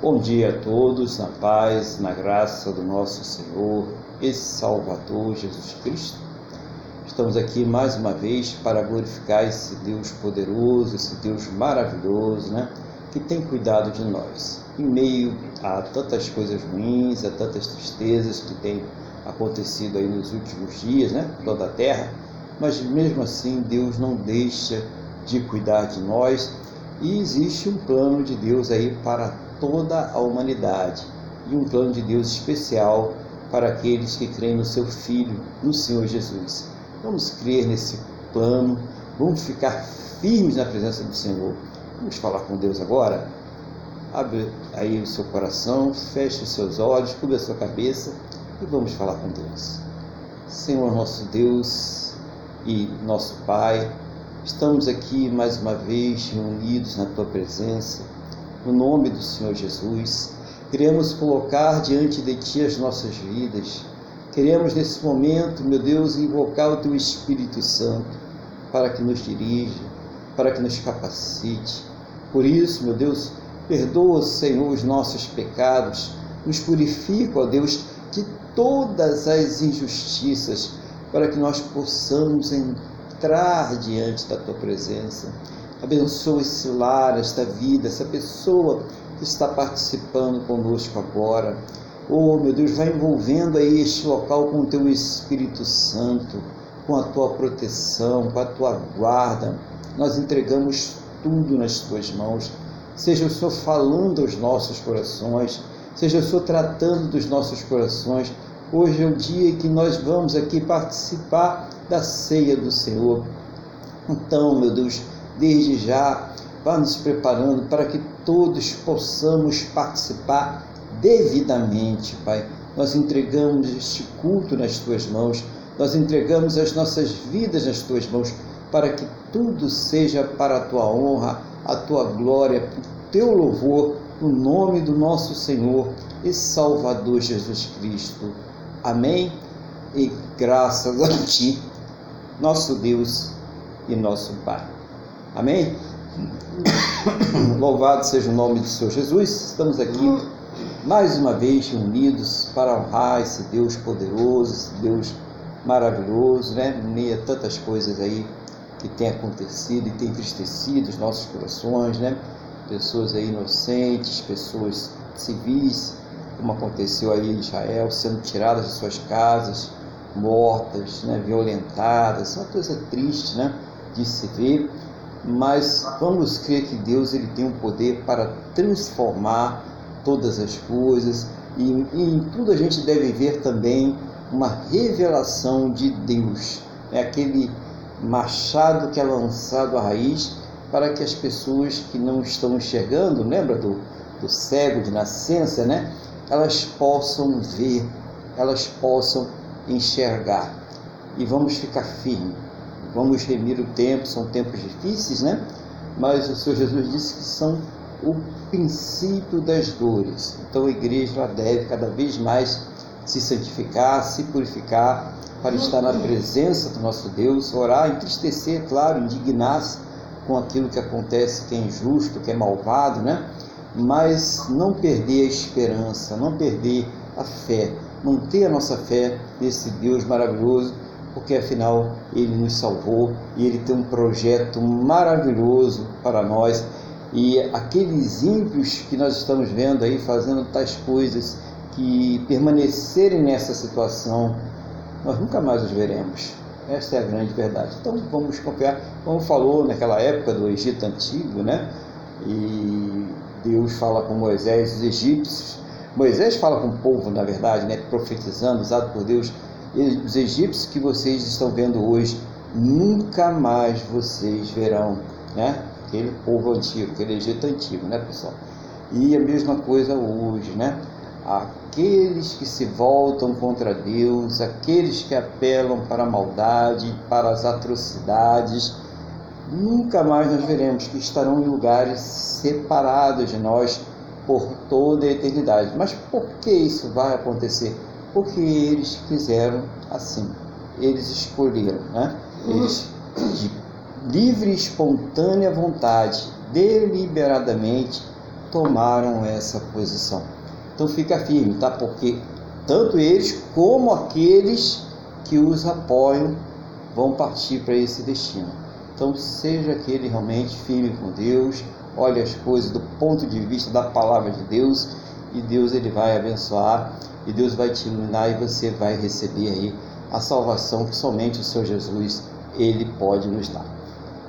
Bom dia a todos, na paz, na graça do nosso Senhor e Salvador Jesus Cristo. Estamos aqui mais uma vez para glorificar esse Deus poderoso, esse Deus maravilhoso, né? Que tem cuidado de nós. Em meio a tantas coisas ruins, a tantas tristezas que têm acontecido aí nos últimos dias, né? Toda a terra, mas mesmo assim Deus não deixa de cuidar de nós e existe um plano de Deus aí para toda a humanidade e um plano de Deus especial para aqueles que creem no seu Filho, no Senhor Jesus. Vamos crer nesse plano, vamos ficar firmes na presença do Senhor. Vamos falar com Deus agora? Abre aí o seu coração, feche os seus olhos, cubra a sua cabeça e vamos falar com Deus. Senhor nosso Deus e nosso Pai, estamos aqui mais uma vez reunidos na tua presença no nome do Senhor Jesus. Queremos colocar diante de Ti as nossas vidas. Queremos nesse momento, meu Deus, invocar o Teu Espírito Santo para que nos dirija, para que nos capacite. Por isso, meu Deus, perdoa, Senhor, os nossos pecados, nos purifica, ó Deus, de todas as injustiças, para que nós possamos entrar diante da Tua presença Abençoa esse lar, esta vida, essa pessoa que está participando conosco agora. Oh, meu Deus, vai envolvendo aí este local com o teu Espírito Santo, com a tua proteção, com a tua guarda. Nós entregamos tudo nas tuas mãos. Seja o Senhor falando aos nossos corações, seja o Senhor tratando dos nossos corações. Hoje é o dia que nós vamos aqui participar da ceia do Senhor. Então, meu Deus, desde já, vá nos preparando para que todos possamos participar devidamente, Pai. Nós entregamos este culto nas tuas mãos, nós entregamos as nossas vidas nas tuas mãos, para que tudo seja para a tua honra, a tua glória, o teu louvor, no nome do nosso Senhor e Salvador Jesus Cristo. Amém? E graças a Ti, nosso Deus e nosso Pai. Amém? Louvado seja o nome do Senhor Jesus. Estamos aqui mais uma vez reunidos para honrar esse Deus poderoso, esse Deus maravilhoso, né? Meia tantas coisas aí que tem acontecido e tem entristecido os nossos corações, né? Pessoas aí inocentes, pessoas civis, como aconteceu aí em Israel, sendo tiradas de suas casas, mortas, né? violentadas, uma coisa triste, né? De se ver mas vamos crer que Deus ele tem o um poder para transformar todas as coisas e, e, em tudo a gente deve ver também uma revelação de Deus, é aquele machado que é lançado à raiz para que as pessoas que não estão enxergando, lembra do, do cego de nascença, né? Elas possam ver, elas possam enxergar. E vamos ficar firmes Vamos remir o tempo, são tempos difíceis, né? Mas o Senhor Jesus disse que são o princípio das dores. Então a igreja deve cada vez mais se santificar, se purificar, para estar na presença do nosso Deus, orar, entristecer, claro, indignar-se com aquilo que acontece, que é injusto, que é malvado, né? Mas não perder a esperança, não perder a fé, manter a nossa fé nesse Deus maravilhoso porque afinal ele nos salvou e ele tem um projeto maravilhoso para nós. E aqueles ímpios que nós estamos vendo aí fazendo tais coisas, que permanecerem nessa situação, nós nunca mais os veremos. Esta é a grande verdade. Então vamos confiar, como falou naquela época do Egito Antigo, né? E Deus fala com Moisés, os egípcios. Moisés fala com o povo, na verdade, né? Profetizando, usado por Deus os egípcios que vocês estão vendo hoje, nunca mais vocês verão, né? Aquele povo antigo, aquele Egito antigo, né, pessoal? E a mesma coisa hoje, né? Aqueles que se voltam contra Deus, aqueles que apelam para a maldade, para as atrocidades, nunca mais nós veremos que estarão em lugares separados de nós por toda a eternidade. Mas por que isso vai acontecer? Porque eles quiseram assim. Eles escolheram, né? Eles de livre e espontânea vontade, deliberadamente tomaram essa posição. Então fica firme, tá? Porque tanto eles como aqueles que os apoiam vão partir para esse destino. Então seja aquele realmente firme com Deus, olhe as coisas do ponto de vista da palavra de Deus e Deus ele vai abençoar e Deus vai te iluminar e você vai receber aí a salvação que somente o Senhor Jesus ele pode nos dar.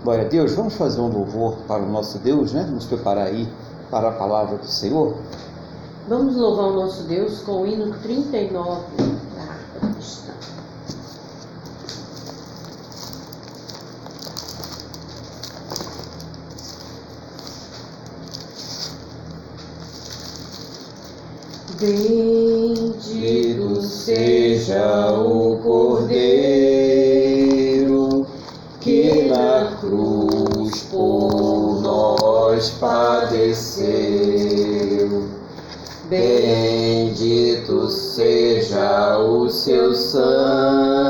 Glória a Deus, vamos fazer um louvor para o nosso Deus, né? Nos preparar aí para a palavra do Senhor. Vamos louvar o nosso Deus com o hino 39 da harpa cristã. Bendito seja o Cordeiro que na cruz por nós padeceu. Bendito seja o seu sangue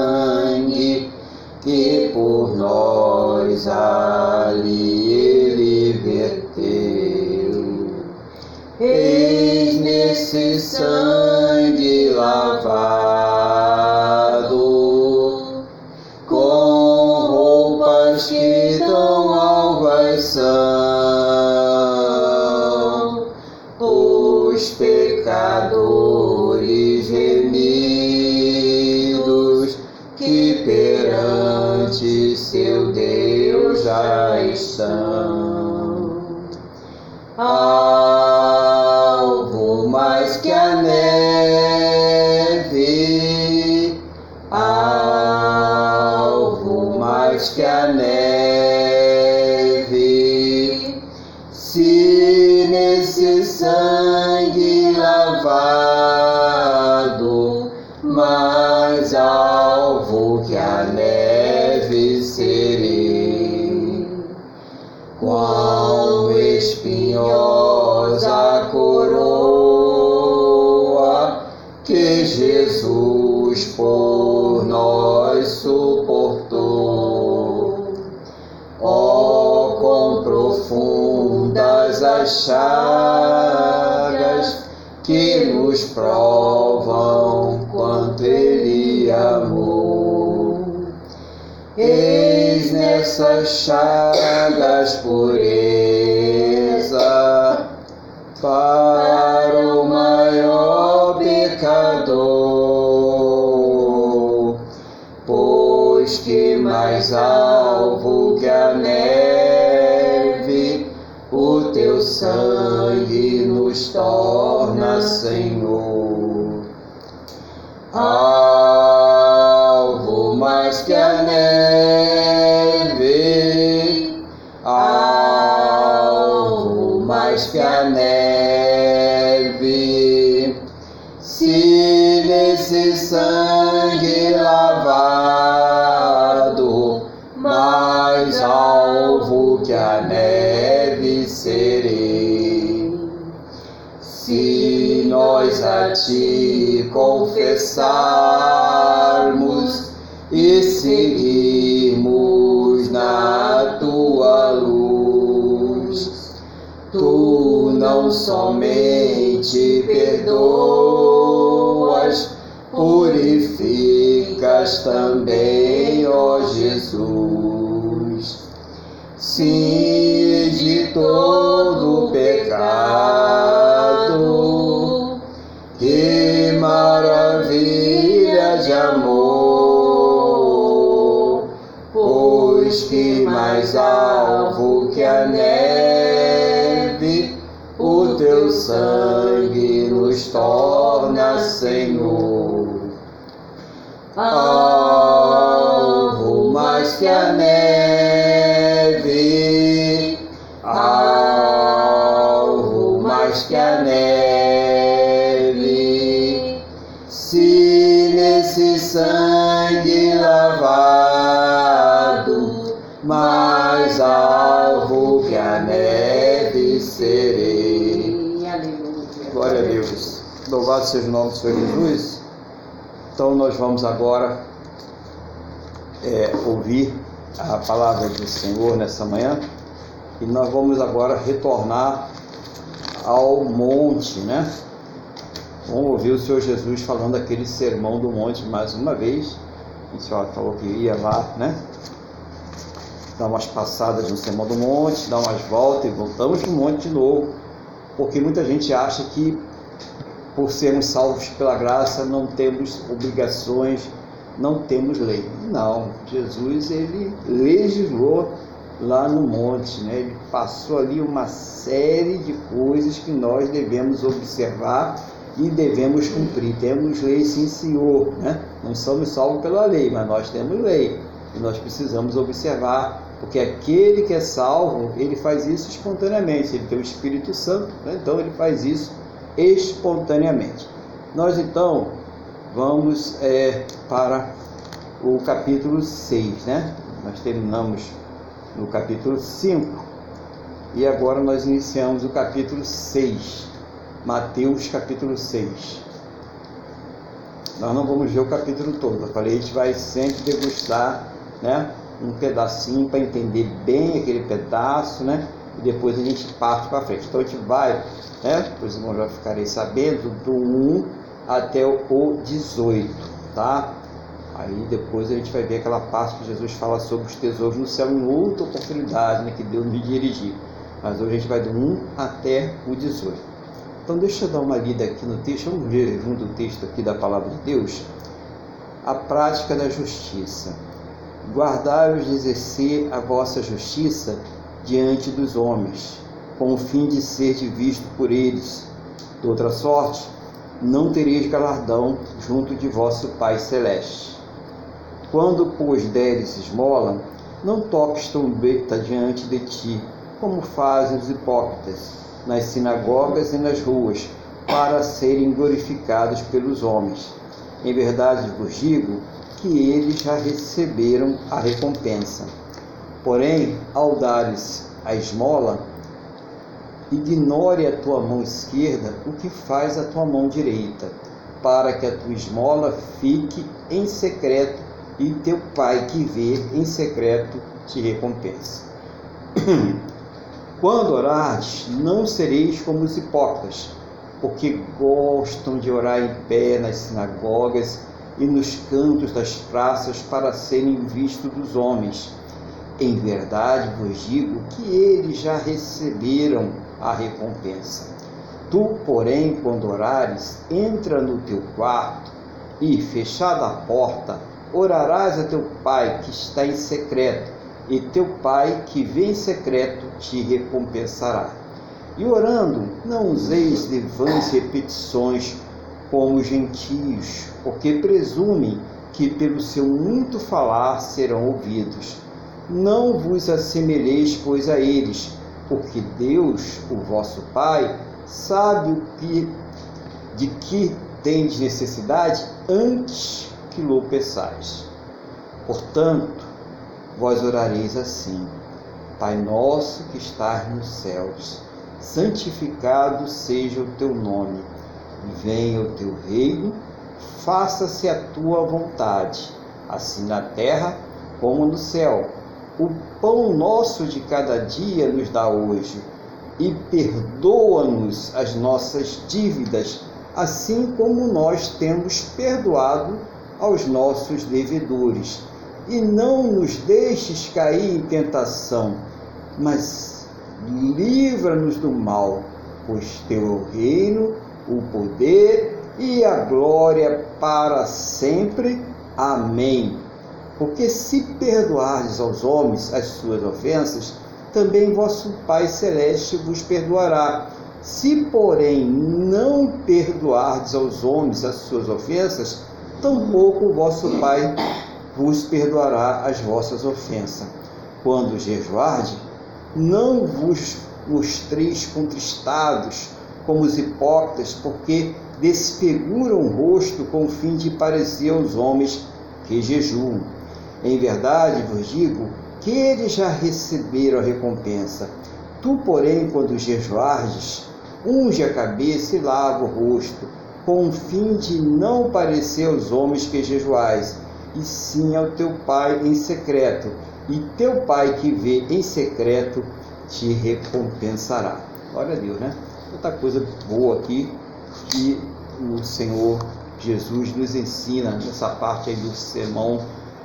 que por nós ali ele verteu. Eis nesse as chagas que nos provam quanto Ele amou. Eis nessas chagas pureza para o maior pecador, pois que mais alvo teu sangue nos torna, Senhor. Alvo mais que a neve, alvo mais que a neve, a ti confessarmos e seguirmos na tua luz, tu não somente perdoas, purificas também, ó Jesus. Sim, de todo pecado, de amor, pois que mais alvo que a neve, o teu sangue nos torna, Senhor. Alvo Louvado seja o nome do Senhor Jesus. Então nós vamos agora é, ouvir a palavra do Senhor nessa manhã e nós vamos agora retornar ao monte, né? Vamos ouvir o Senhor Jesus falando aquele sermão do monte mais uma vez. O Senhor falou que ia lá, né? Dar umas passadas no sermão do monte, dar umas voltas e voltamos no monte de novo. Porque muita gente acha que por sermos salvos pela graça não temos obrigações, não temos lei. Não, Jesus ele legislou lá no monte, né? Ele passou ali uma série de coisas que nós devemos observar e devemos cumprir. Temos lei, sim, Senhor, né? Não somos salvos pela lei, mas nós temos lei e nós precisamos observar, porque aquele que é salvo, ele faz isso espontaneamente. Ele tem o Espírito Santo, né? então ele faz isso espontaneamente. Nós então vamos é, para o capítulo 6, né? Nós terminamos no capítulo 5 e agora nós iniciamos o capítulo 6, Mateus capítulo 6. Nós não vamos ver o capítulo todo, eu falei, a gente vai sempre degustar né, um pedacinho para entender bem aquele pedaço, né? E depois a gente parte para frente. Então a gente vai, né? Os irmãos já ficarem sabendo, do 1 até o 18, tá? Aí depois a gente vai ver aquela parte que Jesus fala sobre os tesouros no céu em outra oportunidade né, que Deus me dirigiu. Mas hoje a gente vai do 1 até o 18. Então deixa eu dar uma lida aqui no texto, vamos ver junto o texto aqui da palavra de Deus. A prática da justiça. Guardai-vos de exercer a vossa justiça diante dos homens, com o fim de ser visto por eles. De outra sorte, não tereis galardão junto de vosso Pai Celeste. Quando, pois, deres esmola, não toques trombeta diante de ti, como fazem os hipócritas, nas sinagogas e nas ruas, para serem glorificados pelos homens. Em verdade vos digo que eles já receberam a recompensa. Porém, ao dares a esmola, ignore a tua mão esquerda o que faz a tua mão direita, para que a tua esmola fique em secreto e teu pai que vê em secreto te recompensa. Quando orares, não sereis como os hipócritas, porque gostam de orar em pé nas sinagogas e nos cantos das praças para serem vistos dos homens. Em verdade vos digo que eles já receberam a recompensa. Tu, porém, quando orares, entra no teu quarto e, fechada a porta, orarás a teu pai que está em secreto, e teu pai que vem em secreto te recompensará. E orando, não useis de vãs repetições como os gentios, porque presumem que pelo seu muito falar serão ouvidos. Não vos assemelheis, pois, a eles, porque Deus, o vosso Pai, sabe o que, de que tendes necessidade antes que lo peçais. Portanto, vós orareis assim: Pai nosso que estás nos céus, santificado seja o teu nome, venha o teu reino, faça-se a tua vontade, assim na terra como no céu. O pão nosso de cada dia nos dá hoje, e perdoa-nos as nossas dívidas, assim como nós temos perdoado aos nossos devedores. E não nos deixes cair em tentação, mas livra-nos do mal, pois teu é o reino, o poder e a glória para sempre. Amém. Porque se perdoardes aos homens as suas ofensas, também vosso Pai Celeste vos perdoará. Se, porém, não perdoardes aos homens as suas ofensas, tampouco vosso Pai vos perdoará as vossas ofensas. Quando jejuarde, não vos mostreis contristados como os hipócritas, porque desfiguram o rosto com o fim de parecer aos homens que jejuam. Em verdade vos digo que eles já receberam a recompensa. Tu, porém, quando jejuardes, unge a cabeça e lava o rosto, com o fim de não parecer aos homens que jejuais, e sim ao teu Pai em secreto, e teu Pai que vê em secreto te recompensará. Glória a Deus, né? Outra coisa boa aqui que o Senhor Jesus nos ensina nessa parte aí do sermão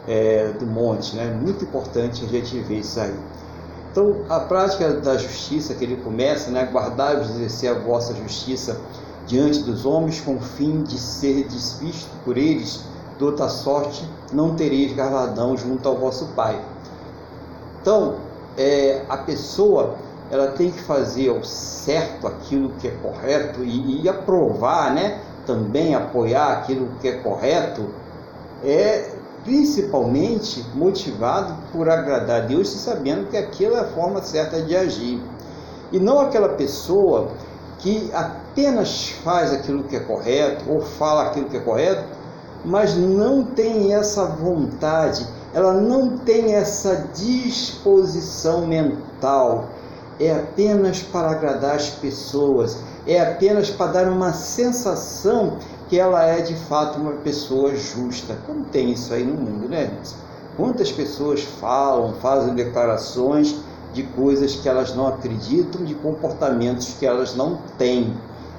é, do monte, né? Muito importante a gente ver isso aí. Então, a prática da justiça que ele começa, né? Guardar e exercer a vossa justiça diante dos homens com o fim de ser desvisto por eles, de outra sorte não tereis galardão junto ao vosso Pai. Então, é, a pessoa ela tem que fazer ao certo aquilo que é correto e, e aprovar, né? Também apoiar aquilo que é correto, é principalmente motivado por agradar a Deus e sabendo que aquilo é a forma certa de agir. E não aquela pessoa que apenas faz aquilo que é correto ou fala aquilo que é correto, mas não tem essa vontade, ela não tem essa disposição mental. É apenas para agradar as pessoas, é apenas para dar uma sensação que ela é de fato uma pessoa justa. Como tem isso aí no mundo, né? Quantas pessoas falam, fazem declarações de coisas que elas não acreditam, de comportamentos que elas não têm.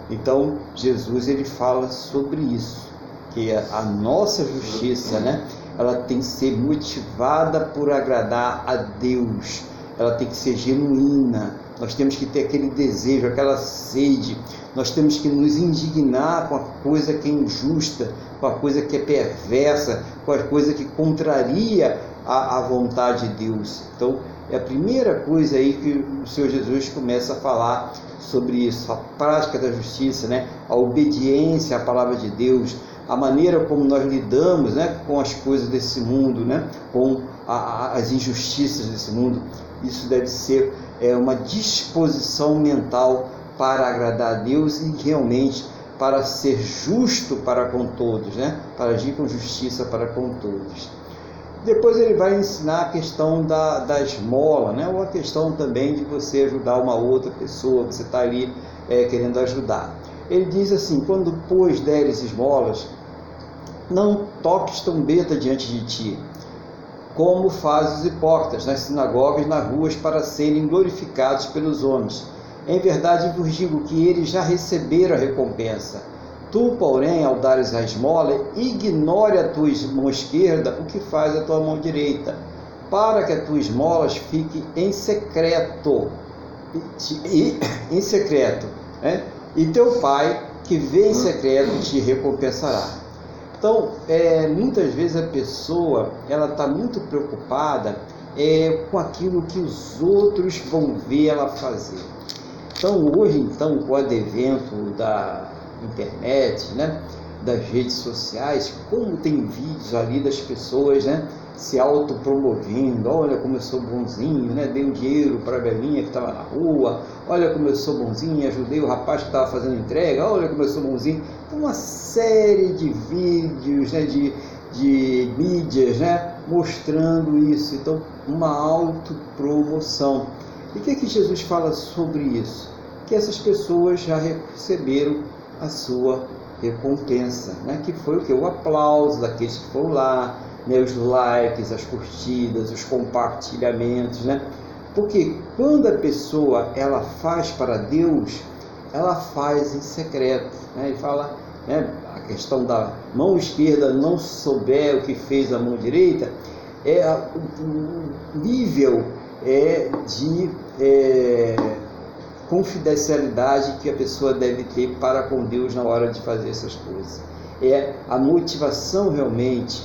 Então, Jesus ele fala sobre isso, que a nossa justiça, né, ela tem que ser motivada por agradar a Deus. Ela tem que ser genuína. Nós temos que ter aquele desejo, aquela sede. Nós temos que nos indignar com a coisa que é injusta, com a coisa que é perversa, com a coisa que contraria a, a vontade de Deus. Então, é a primeira coisa aí que o Senhor Jesus começa a falar sobre isso, a prática da justiça, né? a obediência à palavra de Deus, a maneira como nós lidamos né? com as coisas desse mundo, né? com a, a, as injustiças desse mundo. Isso deve ser é, uma disposição mental para agradar a Deus e realmente para ser justo para com todos, né? para agir com justiça para com todos. Depois ele vai ensinar a questão da, da esmola, né? ou a questão também de você ajudar uma outra pessoa que você está ali é, querendo ajudar. Ele diz assim: quando, pois, deres esmolas, não toques trombeta diante de ti, como fazem os hipócritas nas sinagogas, nas ruas, para serem glorificados pelos homens. Em verdade vos digo que eles já receberam a recompensa. Tu, porém, ao dares a esmola, ignore a tua mão esquerda o que faz a tua mão direita, para que a tua esmola fique em secreto. E, em secreto. Né? E teu pai, que vê em secreto, te recompensará. Então, é, muitas vezes a pessoa ela está muito preocupada é, com aquilo que os outros vão ver ela fazer. Então, hoje, então, com o advento da internet, né? das redes sociais, como tem vídeos ali das pessoas né? se autopromovendo, olha como eu sou bonzinho, né? dei um dinheiro para a velhinha que estava na rua, olha como eu sou bonzinho, ajudei o rapaz que estava fazendo entrega, olha como eu sou bonzinho. Então, uma série de vídeos, né? de, de mídias né? mostrando isso. Então, uma autopromoção. E o que, é que Jesus fala sobre isso? Que essas pessoas já receberam a sua recompensa, né? que foi o que? O aplauso daqueles que foram lá, né? os likes, as curtidas, os compartilhamentos, né? Porque quando a pessoa ela faz para Deus, ela faz em secreto, né? E fala, né? A questão da mão esquerda não souber o que fez a mão direita, é o nível é de é, confidencialidade que a pessoa deve ter para com Deus na hora de fazer essas coisas. É a motivação realmente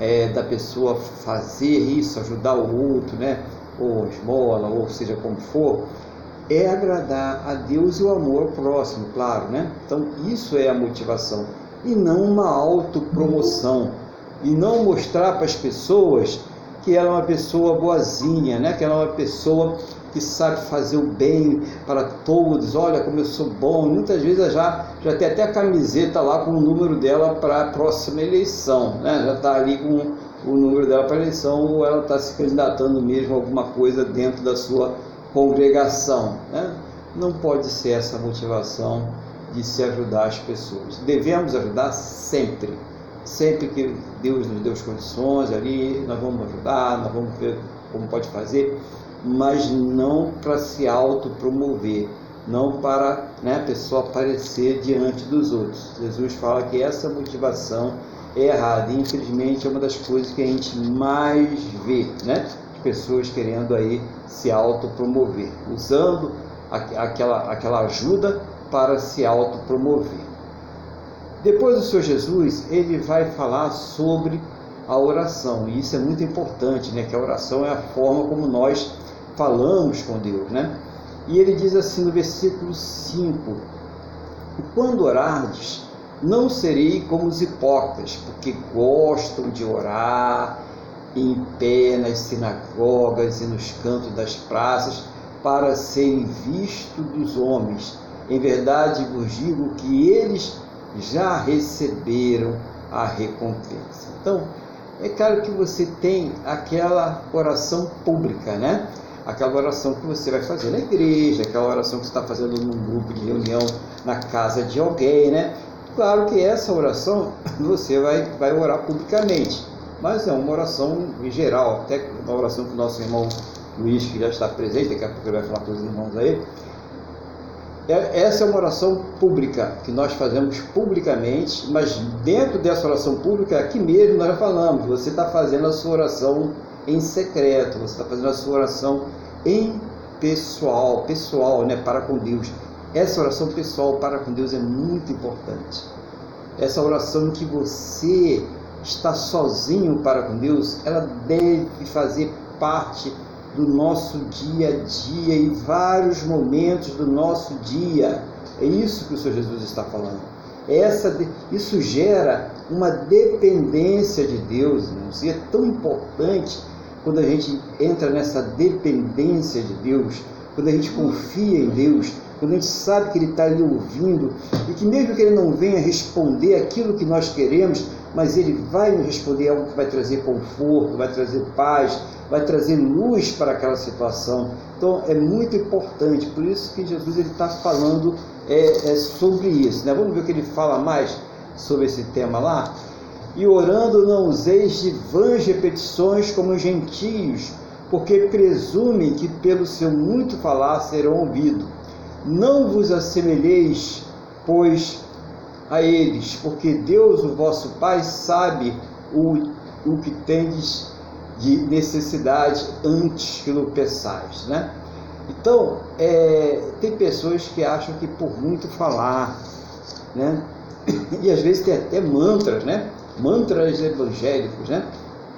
é, da pessoa fazer isso, ajudar o outro, né? ou esmola, ou seja como for, é agradar a Deus e o amor ao próximo, claro, né? Então isso é a motivação e não uma autopromoção e não mostrar para as pessoas que ela é uma pessoa boazinha, né? Que ela é uma pessoa que sabe fazer o bem para todos. Olha como eu sou bom. Muitas vezes já, já tem até a camiseta lá com o número dela para a próxima eleição. Né? Já está ali com o número dela para a eleição ou ela está se candidatando mesmo a alguma coisa dentro da sua congregação. Né? Não pode ser essa motivação de se ajudar as pessoas. Devemos ajudar sempre. Sempre que Deus nos deu as condições ali, nós vamos ajudar, nós vamos ver como pode fazer mas não para se autopromover, não para né, a pessoa aparecer diante dos outros. Jesus fala que essa motivação é errada. Infelizmente é uma das coisas que a gente mais vê, né? Pessoas querendo aí se autopromover, usando aquela, aquela ajuda para se autopromover. Depois do Senhor Jesus, ele vai falar sobre a oração, e isso é muito importante, né? Que a oração é a forma como nós falamos com Deus, né? E ele diz assim no versículo 5: Quando orardes, não serei como os hipócritas, porque gostam de orar em pé nas sinagogas e nos cantos das praças, para serem vistos dos homens. Em verdade vos digo que eles já receberam a recompensa. Então, é claro que você tem aquela oração pública, né? Aquela oração que você vai fazer na igreja, aquela oração que você está fazendo num grupo de reunião na casa de alguém, né? Claro que essa oração você vai, vai orar publicamente, mas é uma oração em geral, até uma oração que o nosso irmão Luiz, que já está presente, daqui a pouco ele vai falar com os irmãos aí, é, essa é uma oração pública, que nós fazemos publicamente, mas dentro dessa oração pública, aqui mesmo nós falamos, você está fazendo a sua oração em secreto, você está fazendo a sua oração em pessoal, pessoal, né, para com Deus. Essa oração pessoal para com Deus é muito importante. Essa oração que você está sozinho para com Deus, ela deve fazer parte do nosso dia a dia e vários momentos do nosso dia. É isso que o Senhor Jesus está falando. Essa, isso gera uma dependência de Deus, irmãos, e é tão importante quando a gente entra nessa dependência de Deus, quando a gente confia em Deus, quando a gente sabe que Ele está ali ouvindo e que mesmo que Ele não venha responder aquilo que nós queremos, mas Ele vai nos responder algo que vai trazer conforto, vai trazer paz, vai trazer luz para aquela situação. Então é muito importante, por isso que Jesus está falando é, é sobre isso. Né? Vamos ver o que ele fala mais sobre esse tema lá? E orando não useis de vãs repetições como os gentios, porque presumem que pelo seu muito falar serão ouvidos. Não vos assemelheis, pois, a eles, porque Deus, o vosso Pai, sabe o, o que tendes de necessidade antes que lo peçais, né? Então, é, tem pessoas que acham que por muito falar, né? E às vezes tem até mantras, né? Mantras evangélicos, né?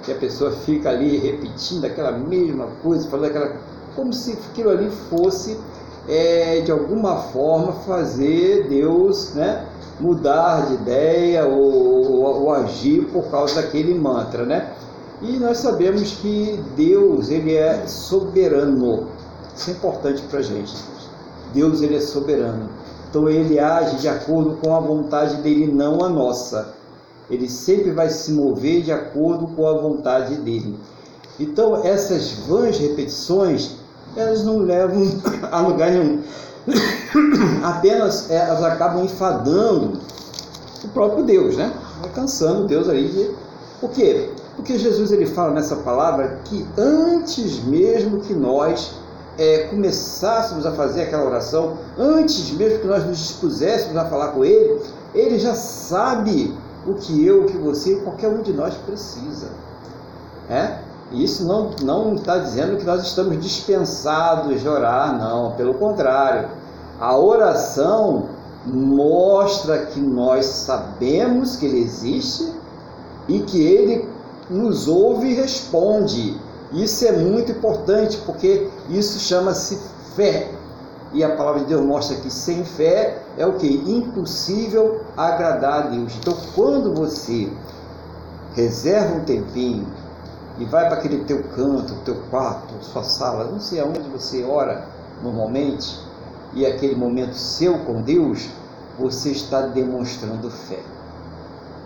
Que a pessoa fica ali repetindo aquela mesma coisa, falando aquela. como se aquilo ali fosse, é, de alguma forma, fazer Deus, né? Mudar de ideia ou, ou, ou agir por causa daquele mantra, né? E nós sabemos que Deus ele é soberano. Isso é importante para a gente. Deus ele é soberano. Então ele age de acordo com a vontade dele, não a nossa. Ele sempre vai se mover de acordo com a vontade dele. Então essas vãs repetições, elas não levam a lugar nenhum. Apenas é, elas acabam enfadando o próprio Deus, né? Cansando Deus aí de... Por quê? Porque Jesus ele fala nessa palavra que antes mesmo que nós é, começássemos a fazer aquela oração, antes mesmo que nós nos dispuséssemos a falar com Ele, Ele já sabe o que eu, o que você, qualquer um de nós precisa. É? E isso não, não está dizendo que nós estamos dispensados de orar, não, pelo contrário. A oração mostra que nós sabemos que Ele existe e que Ele nos ouve e responde. Isso é muito importante porque isso chama-se fé. E a palavra de Deus mostra que sem fé é o que? Impossível agradar a Deus. Então, quando você reserva um tempinho e vai para aquele teu canto, teu quarto, sua sala, não sei aonde você ora normalmente, e aquele momento seu com Deus, você está demonstrando fé.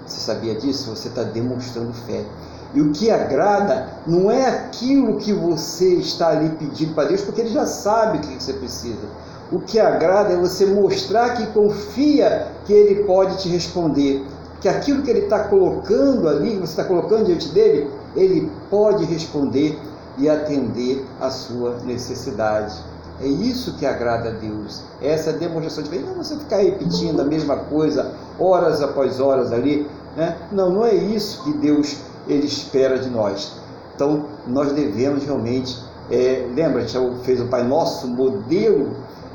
Você sabia disso? Você está demonstrando fé. E o que agrada não é aquilo que você está ali pedindo para Deus, porque Ele já sabe o que você precisa. O que agrada é você mostrar que confia que Ele pode te responder. Que aquilo que Ele está colocando ali, que você está colocando diante dele, Ele pode responder e atender a sua necessidade. É isso que agrada a Deus. É essa demonstração de fé. Não você ficar repetindo a mesma coisa horas após horas ali. Né? Não, não é isso que Deus ele espera de nós. Então, nós devemos realmente. É, lembra, a gente fez o Pai Nosso, modelo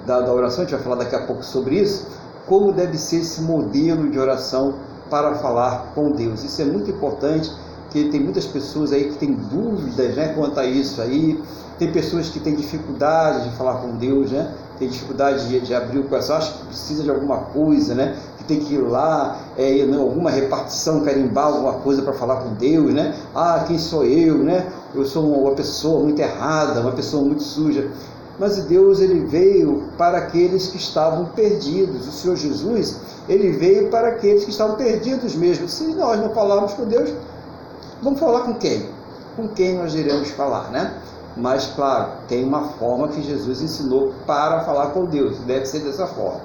da, da oração, a gente vai falar daqui a pouco sobre isso. Como deve ser esse modelo de oração para falar com Deus. Isso é muito importante, porque tem muitas pessoas aí que têm dúvidas né, quanto a isso aí. Tem pessoas que têm dificuldade de falar com Deus, né? Tem dificuldade de, de abrir o coração, acha que precisa de alguma coisa, né? Tem que ir lá, é, alguma repartição, carimbar alguma coisa para falar com Deus, né? Ah, quem sou eu, né? Eu sou uma pessoa muito errada, uma pessoa muito suja mas Deus ele veio para aqueles que estavam perdidos. O Senhor Jesus, ele veio para aqueles que estavam perdidos mesmo. Se nós não falarmos com Deus, vamos falar com quem? Com quem nós iremos falar, né? Mas, claro, tem uma forma que Jesus ensinou para falar com Deus, deve ser dessa forma.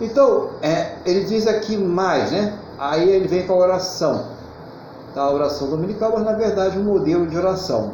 Então, é, ele diz aqui mais, né? Aí ele vem com a oração, a oração dominical, mas na verdade um modelo de oração.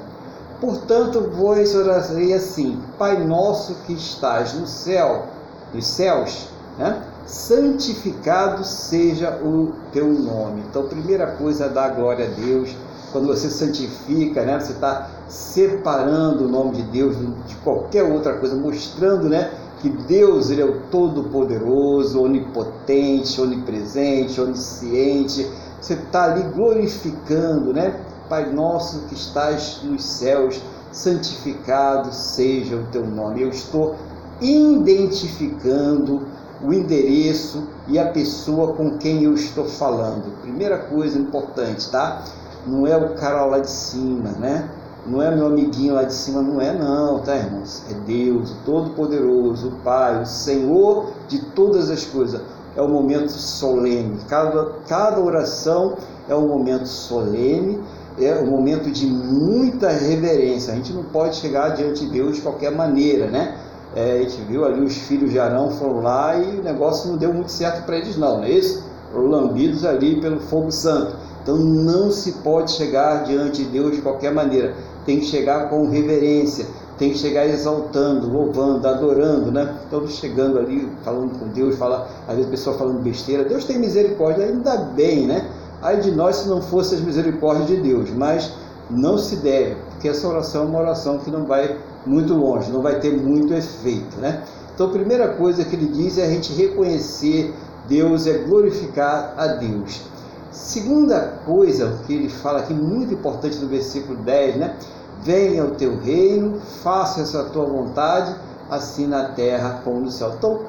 Portanto, vos orarei assim: Pai nosso que estás no céu, nos céus, né? santificado seja o teu nome. Então, primeira coisa é dar glória a Deus. Quando você santifica, né? você está separando o nome de Deus de qualquer outra coisa, mostrando né? Que Deus ele é o Todo-Poderoso, Onipotente, Onipresente, Onisciente. Você está ali glorificando, né? Pai nosso que estás nos céus, santificado seja o teu nome. Eu estou identificando o endereço e a pessoa com quem eu estou falando. Primeira coisa importante, tá? Não é o cara lá de cima, né? Não é meu amiguinho lá de cima, não é não, tá, irmãos? É Deus, o Todo-Poderoso, o Pai, o Senhor de todas as coisas. É um momento solene. Cada, cada oração é um momento solene é um momento de muita reverência. A gente não pode chegar diante de Deus de qualquer maneira, né? É, a gente viu ali os filhos de Arão foram lá e o negócio não deu muito certo para eles, não, não é isso? Lambidos ali pelo fogo santo. Então não se pode chegar diante de Deus de qualquer maneira. Tem que chegar com reverência, tem que chegar exaltando, louvando, adorando, né? Todos chegando ali, falando com Deus, fala, às vezes a pessoa falando besteira. Deus tem misericórdia, ainda bem, né? Ai de nós se não fosse as misericórdias de Deus, mas não se deve, porque essa oração é uma oração que não vai muito longe, não vai ter muito efeito, né? Então, a primeira coisa que ele diz é a gente reconhecer Deus, é glorificar a Deus. Segunda coisa que ele fala aqui, muito importante no versículo 10, né? Venha o teu reino, faça a tua vontade, assim na terra como no céu. Então,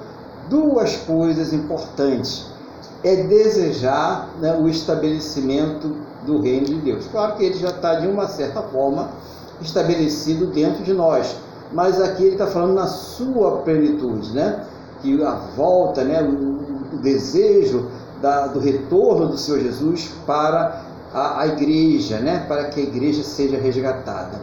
duas coisas importantes é desejar né, o estabelecimento do reino de Deus. Claro que ele já está, de uma certa forma, estabelecido dentro de nós, mas aqui ele está falando na sua plenitude, né? que a volta, né, o, o desejo da, do retorno do Senhor Jesus para a, a igreja, né, para que a igreja seja resgatada.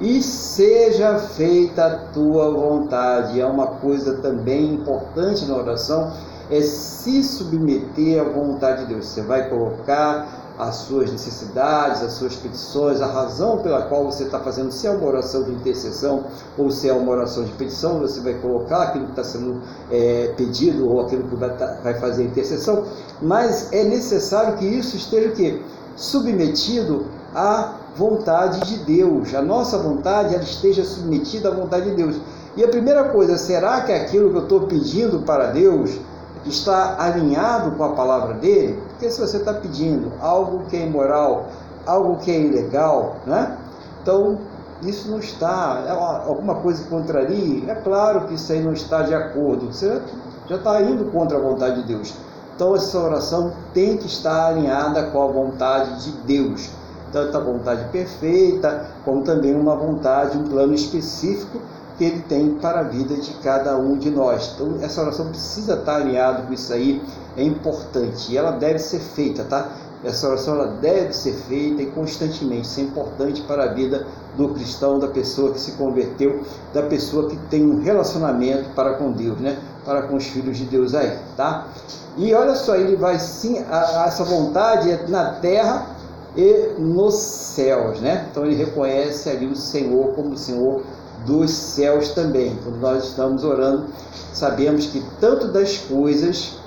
E seja feita a tua vontade, é uma coisa também importante na oração, é se submeter à vontade de Deus. Você vai colocar as suas necessidades, as suas petições, a razão pela qual você está fazendo, se é uma oração de intercessão ou se é uma oração de petição, você vai colocar aquilo que está sendo é, pedido ou aquilo que vai, tá, vai, fazer intercessão, mas é necessário que isso esteja o quê? Submetido à vontade de Deus. A nossa vontade ela esteja submetida à vontade de Deus. E a primeira coisa, será que aquilo que eu estou pedindo para Deus está alinhado com a palavra dele, porque se você está pedindo algo que é imoral, algo que é ilegal, né? então isso não está, é alguma coisa contraria, é claro que isso aí não está de acordo, você já está indo contra a vontade de Deus. Então essa oração tem que estar alinhada com a vontade de Deus, tanto a vontade perfeita, como também uma vontade, um plano específico que ele tem para a vida de cada um de nós. Então, essa oração precisa estar alinhada com isso aí, é importante e ela deve ser feita, tá? Essa oração ela deve ser feita e constantemente, isso é importante para a vida do cristão, da pessoa que se converteu, da pessoa que tem um relacionamento para com Deus, né? Para com os filhos de Deus aí, tá? E olha só, ele vai sim, a, a essa vontade é na terra e nos céus, né? Então ele reconhece ali o Senhor como o Senhor dos céus também. Quando nós estamos orando, sabemos que tanto das coisas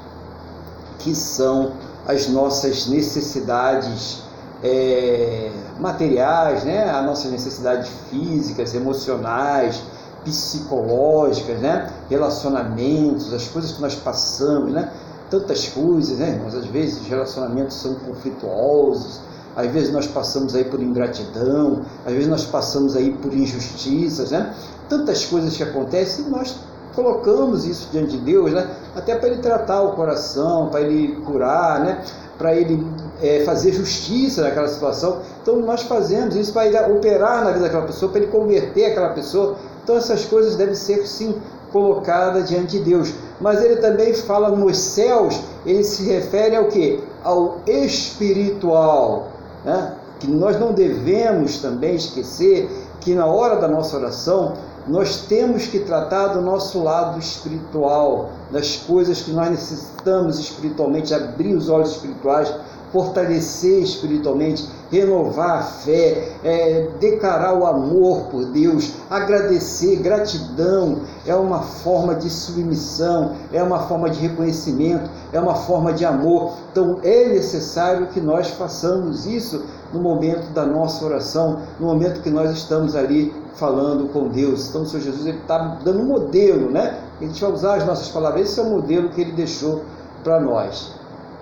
que são as nossas necessidades é, materiais, né? as nossas necessidades físicas, emocionais, psicológicas, né? relacionamentos, as coisas que nós passamos, né? tantas coisas, né, irmãos? Às vezes os relacionamentos são conflituosos, às vezes nós passamos aí por ingratidão, às vezes nós passamos aí por injustiças, né? Tantas coisas que acontecem nós colocamos isso diante de Deus, né? Até para Ele tratar o coração, para Ele curar, né? Para Ele é, fazer justiça naquela situação. Então nós fazemos isso para Ele operar na vida daquela pessoa, para Ele converter aquela pessoa. Então essas coisas devem ser sim colocadas diante de Deus. Mas ele também fala nos céus, ele se refere ao que? Ao espiritual né? que nós não devemos também esquecer que na hora da nossa oração nós temos que tratar do nosso lado espiritual, das coisas que nós necessitamos espiritualmente, abrir os olhos espirituais fortalecer espiritualmente, renovar a fé, é, declarar o amor por Deus, agradecer, gratidão é uma forma de submissão, é uma forma de reconhecimento, é uma forma de amor. Então é necessário que nós façamos isso no momento da nossa oração, no momento que nós estamos ali falando com Deus. Então o Senhor Jesus está dando um modelo, né? A gente vai usar as nossas palavras, esse é o modelo que ele deixou para nós.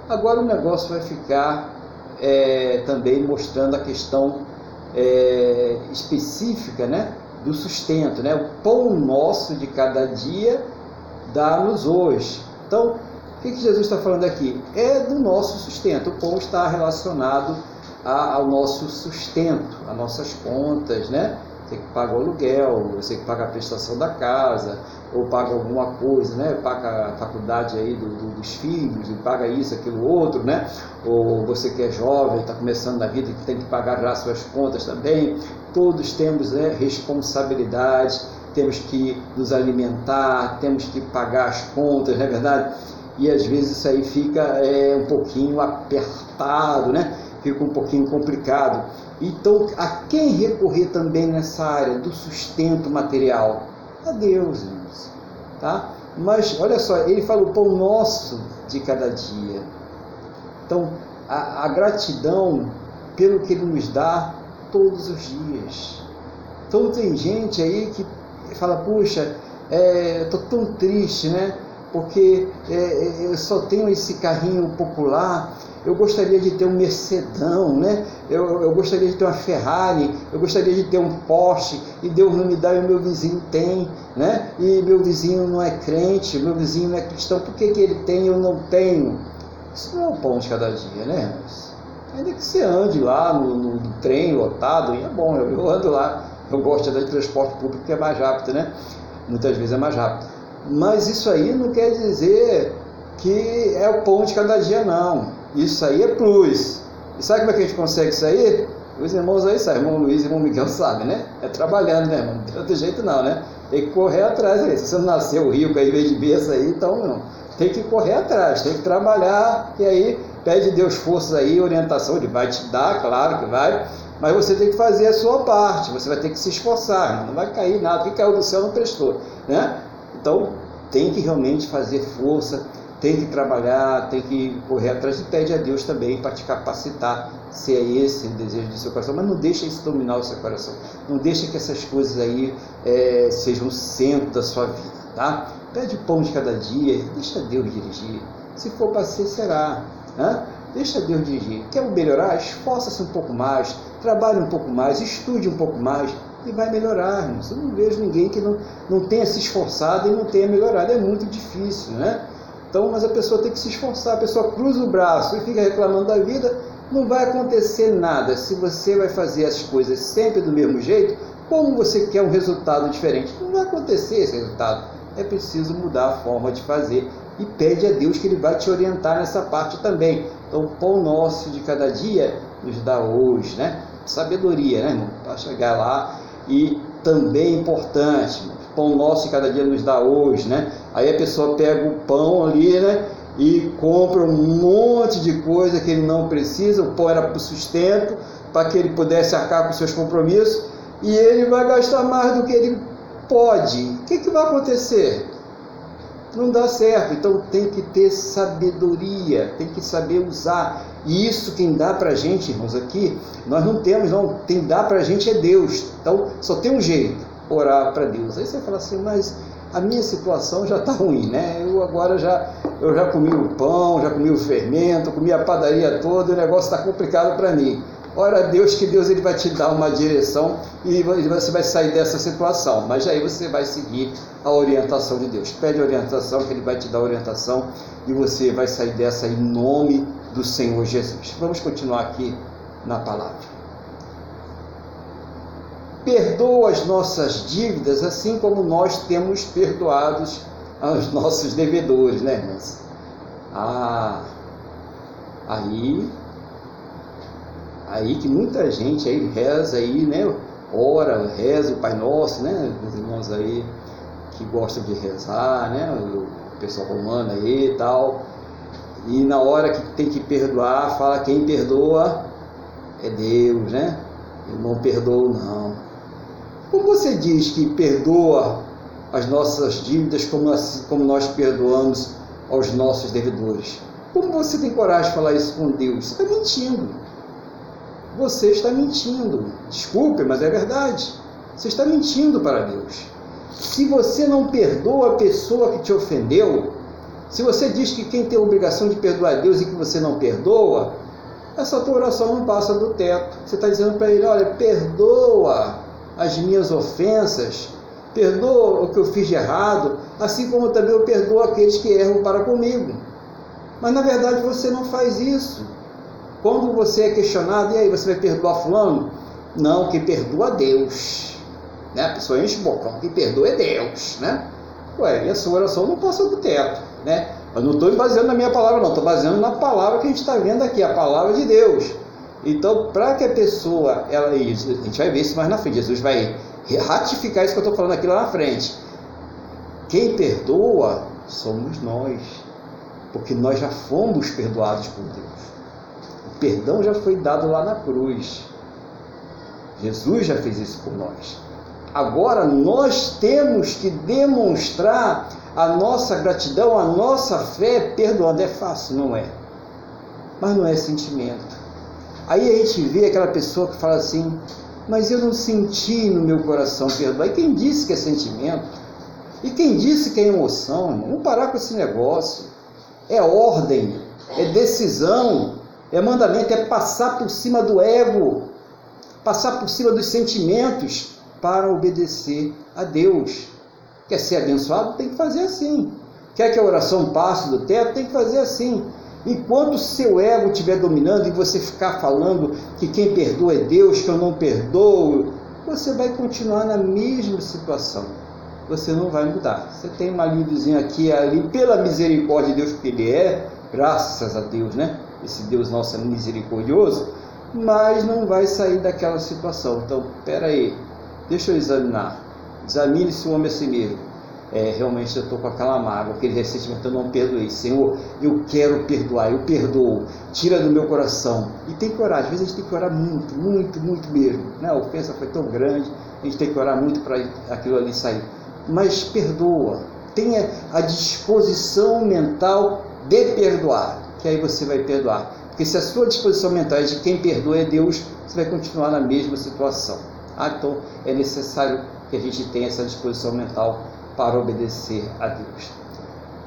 Agora o negócio vai ficar é, também mostrando a questão é, específica né, do sustento. Né? O pão nosso de cada dia dá-nos hoje. Então, o que, que Jesus está falando aqui? É do nosso sustento. O pão está relacionado a, ao nosso sustento, às nossas contas, né? Você que paga o aluguel, você que paga a prestação da casa, ou paga alguma coisa, né? Paga a faculdade aí do, do, dos filhos, e paga isso, aquilo, outro, né? Ou você que é jovem, está começando na vida e tem que pagar já suas contas também. Todos temos né, responsabilidades, temos que nos alimentar, temos que pagar as contas, não é verdade? E às vezes isso aí fica é, um pouquinho apertado, né? Fica um pouquinho complicado. Então, a quem recorrer também nessa área do sustento material? A Deus, irmãos. Tá? Mas olha só, ele fala o pão nosso de cada dia. Então, a, a gratidão pelo que ele nos dá todos os dias. Então, tem gente aí que fala: puxa, é, estou tão triste, né? Porque é, é, eu só tenho esse carrinho popular eu gostaria de ter um Mercedão, né? Eu, eu, gostaria de ter uma Ferrari, eu gostaria de ter um Porsche, e Deus não me dá e o meu vizinho tem, né? E meu vizinho não é crente, meu vizinho não é cristão, por que, que ele tem e eu não tenho? Isso não é o pão de cada dia, né? Ainda que você ande lá no, no, trem lotado, e é bom, eu, eu ando lá, eu gosto de transporte público que é mais rápido, né? Muitas vezes é mais rápido. Mas isso aí não quer dizer que é o pão de cada dia, não. Isso aí é plus. E sabe como é que a gente consegue aí? Os irmãos aí sabem, irmão Luiz e irmão Miguel sabem, né? É trabalhando, né, irmão? Não tem outro jeito não, né? Tem que correr atrás aí. Se você não nasceu rico aí, veio de berço aí, então não. Tem que correr atrás, tem que trabalhar, e aí pede Deus forças aí, orientação, ele vai te dar, claro que vai, mas você tem que fazer a sua parte, você vai ter que se esforçar, não vai cair nada, que caiu do céu não prestou, né? Então tem que realmente fazer força, tem que trabalhar, tem que correr atrás e pede a Deus também para te capacitar, se é esse o desejo do seu coração. Mas não deixa isso dominar o seu coração. Não deixa que essas coisas aí é, sejam o centro da sua vida, tá? Pede pão de cada dia, deixa Deus dirigir. Se for para ser, será. Né? Deixa Deus dirigir. Quer melhorar? Esforça-se um pouco mais, trabalhe um pouco mais, estude um pouco mais e vai melhorar. Eu não vejo ninguém que não, não tenha se esforçado e não tenha melhorado. É muito difícil, né? Então, mas a pessoa tem que se esforçar, a pessoa cruza o braço e fica reclamando da vida, não vai acontecer nada. Se você vai fazer as coisas sempre do mesmo jeito, como você quer um resultado diferente? Não vai acontecer esse resultado. É preciso mudar a forma de fazer e pede a Deus que Ele vai te orientar nessa parte também. Então, o pão nosso de cada dia nos dá hoje, né? Sabedoria, né, irmão? Para chegar lá e também importante, pão nosso de cada dia nos dá hoje, né? Aí a pessoa pega o pão ali, né? E compra um monte de coisa que ele não precisa, o pão era para o sustento, para que ele pudesse arcar com seus compromissos, e ele vai gastar mais do que ele pode, o que, que vai acontecer? Não dá certo. Então tem que ter sabedoria, tem que saber usar. E isso quem dá para a gente, irmãos, aqui, nós não temos, não. Quem dá para a gente é Deus. Então só tem um jeito, orar para Deus. Aí você fala assim, mas a minha situação já está ruim, né? Eu agora já, eu já comi o pão, já comi o fermento, comi a padaria toda, o negócio está complicado para mim. Ora Deus que Deus ele vai te dar uma direção e você vai sair dessa situação. Mas aí você vai seguir a orientação de Deus. Pede orientação, que Ele vai te dar orientação e você vai sair dessa em nome do Senhor Jesus. Vamos continuar aqui na palavra. Perdoa as nossas dívidas, assim como nós temos perdoados aos nossos devedores, né, irmãs? Ah, aí aí que muita gente aí reza aí, né? Ora, reza o Pai Nosso, né? Os irmãos aí que gostam de rezar, né? O pessoal romano aí e tal. E na hora que tem que perdoar, fala quem perdoa é Deus, né? Eu não perdoo não. Como você diz que perdoa as nossas dívidas como, como nós perdoamos aos nossos devedores? Como você tem coragem de falar isso com Deus? Você está mentindo você está mentindo. Desculpe, mas é verdade. Você está mentindo para Deus. Se você não perdoa a pessoa que te ofendeu, se você diz que quem tem a obrigação de perdoar a Deus e que você não perdoa, essa tua oração não passa do teto. Você está dizendo para ele: olha, perdoa as minhas ofensas, perdoa o que eu fiz de errado, assim como também eu perdoo aqueles que erram para comigo. Mas na verdade você não faz isso. Quando você é questionado, e aí, você vai perdoar fulano? Não, quem perdoa é Deus. Né? A pessoa enche o bocão, quem perdoa é Deus. Né? Ué, e a sua oração não passa do teto. Né? Eu não estou baseando na minha palavra, não, estou baseando na palavra que a gente está vendo aqui, a palavra de Deus. Então, para que a pessoa, ela, a gente vai ver isso mais na frente, Jesus vai ratificar isso que eu estou falando aqui lá na frente. Quem perdoa somos nós, porque nós já fomos perdoados por Deus perdão já foi dado lá na cruz. Jesus já fez isso por nós. Agora nós temos que demonstrar a nossa gratidão, a nossa fé, perdoando. É fácil, não é? Mas não é sentimento. Aí a gente vê aquela pessoa que fala assim: Mas eu não senti no meu coração perdoar. E quem disse que é sentimento? E quem disse que é emoção? Vamos parar com esse negócio. É ordem, é decisão, é mandamento, é passar por cima do ego, passar por cima dos sentimentos para obedecer a Deus. Quer ser abençoado? Tem que fazer assim. Quer que a oração passe do teto? Tem que fazer assim. Enquanto seu ego estiver dominando e você ficar falando que quem perdoa é Deus, que eu não perdoo, você vai continuar na mesma situação. Você não vai mudar. Você tem uma alíviozinho aqui ali, pela misericórdia de Deus que Ele é, graças a Deus, né? esse Deus nosso é misericordioso, mas não vai sair daquela situação. Então, espera aí, deixa eu examinar. Examine se o homem é si mesmo. É, realmente eu estou com aquela mágoa, aquele ressentimento, eu não perdoei. Senhor, eu quero perdoar, eu perdoo. Tira do meu coração. E tem que orar, às vezes a gente tem que orar muito, muito, muito mesmo. Né? A ofensa foi tão grande, a gente tem que orar muito para aquilo ali sair. Mas perdoa, tenha a disposição mental de perdoar que aí você vai perdoar. Porque se a sua disposição mental é de quem perdoa é Deus, você vai continuar na mesma situação. Ah, então é necessário que a gente tenha essa disposição mental para obedecer a Deus.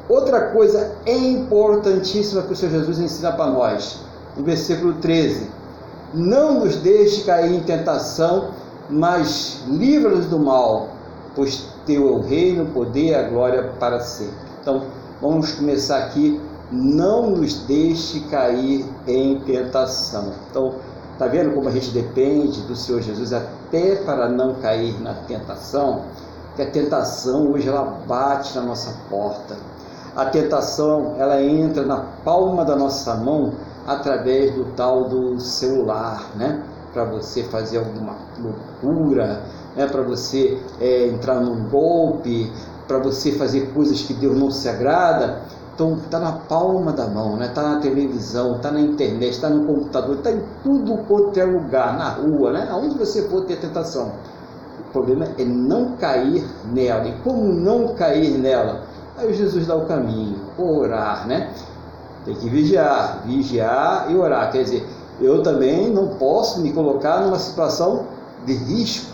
Outra coisa importantíssima que o Senhor Jesus ensina para nós, no versículo 13: Não nos deixe cair em tentação, mas livra-nos do mal, pois teu é o reino, o poder e a glória para sempre. Então, vamos começar aqui não nos deixe cair em tentação. Então, tá vendo como a gente depende do Senhor Jesus até para não cair na tentação? Que a tentação hoje ela bate na nossa porta. A tentação ela entra na palma da nossa mão através do tal do celular, né? Para você fazer alguma loucura, né? Para você é, entrar num golpe, para você fazer coisas que Deus não se agrada. Então está na palma da mão, né? Está na televisão, está na internet, está no computador, está em tudo quanto é lugar, na rua, né? Aonde você for ter tentação. Problema é não cair nela. E como não cair nela? Aí Jesus dá o caminho, orar, né? Tem que vigiar, vigiar e orar. Quer dizer, eu também não posso me colocar numa situação de risco.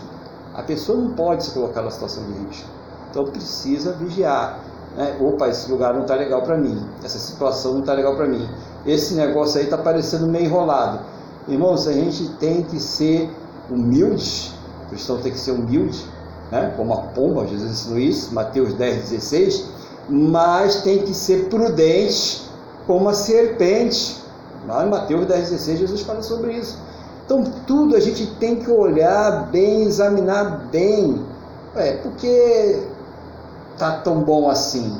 A pessoa não pode se colocar numa situação de risco. Então precisa vigiar. Né? Opa, esse lugar não está legal para mim. Essa situação não está legal para mim. Esse negócio aí está parecendo meio enrolado. Irmãos, a gente tem que ser humilde. Cristão tem que ser humilde, né? como a pomba, Jesus ensinou isso, Mateus 10, 16. Mas tem que ser prudente como a serpente. Lá em Mateus 10, 16, Jesus fala sobre isso. Então, tudo a gente tem que olhar bem, examinar bem. É, porque tá tão bom assim?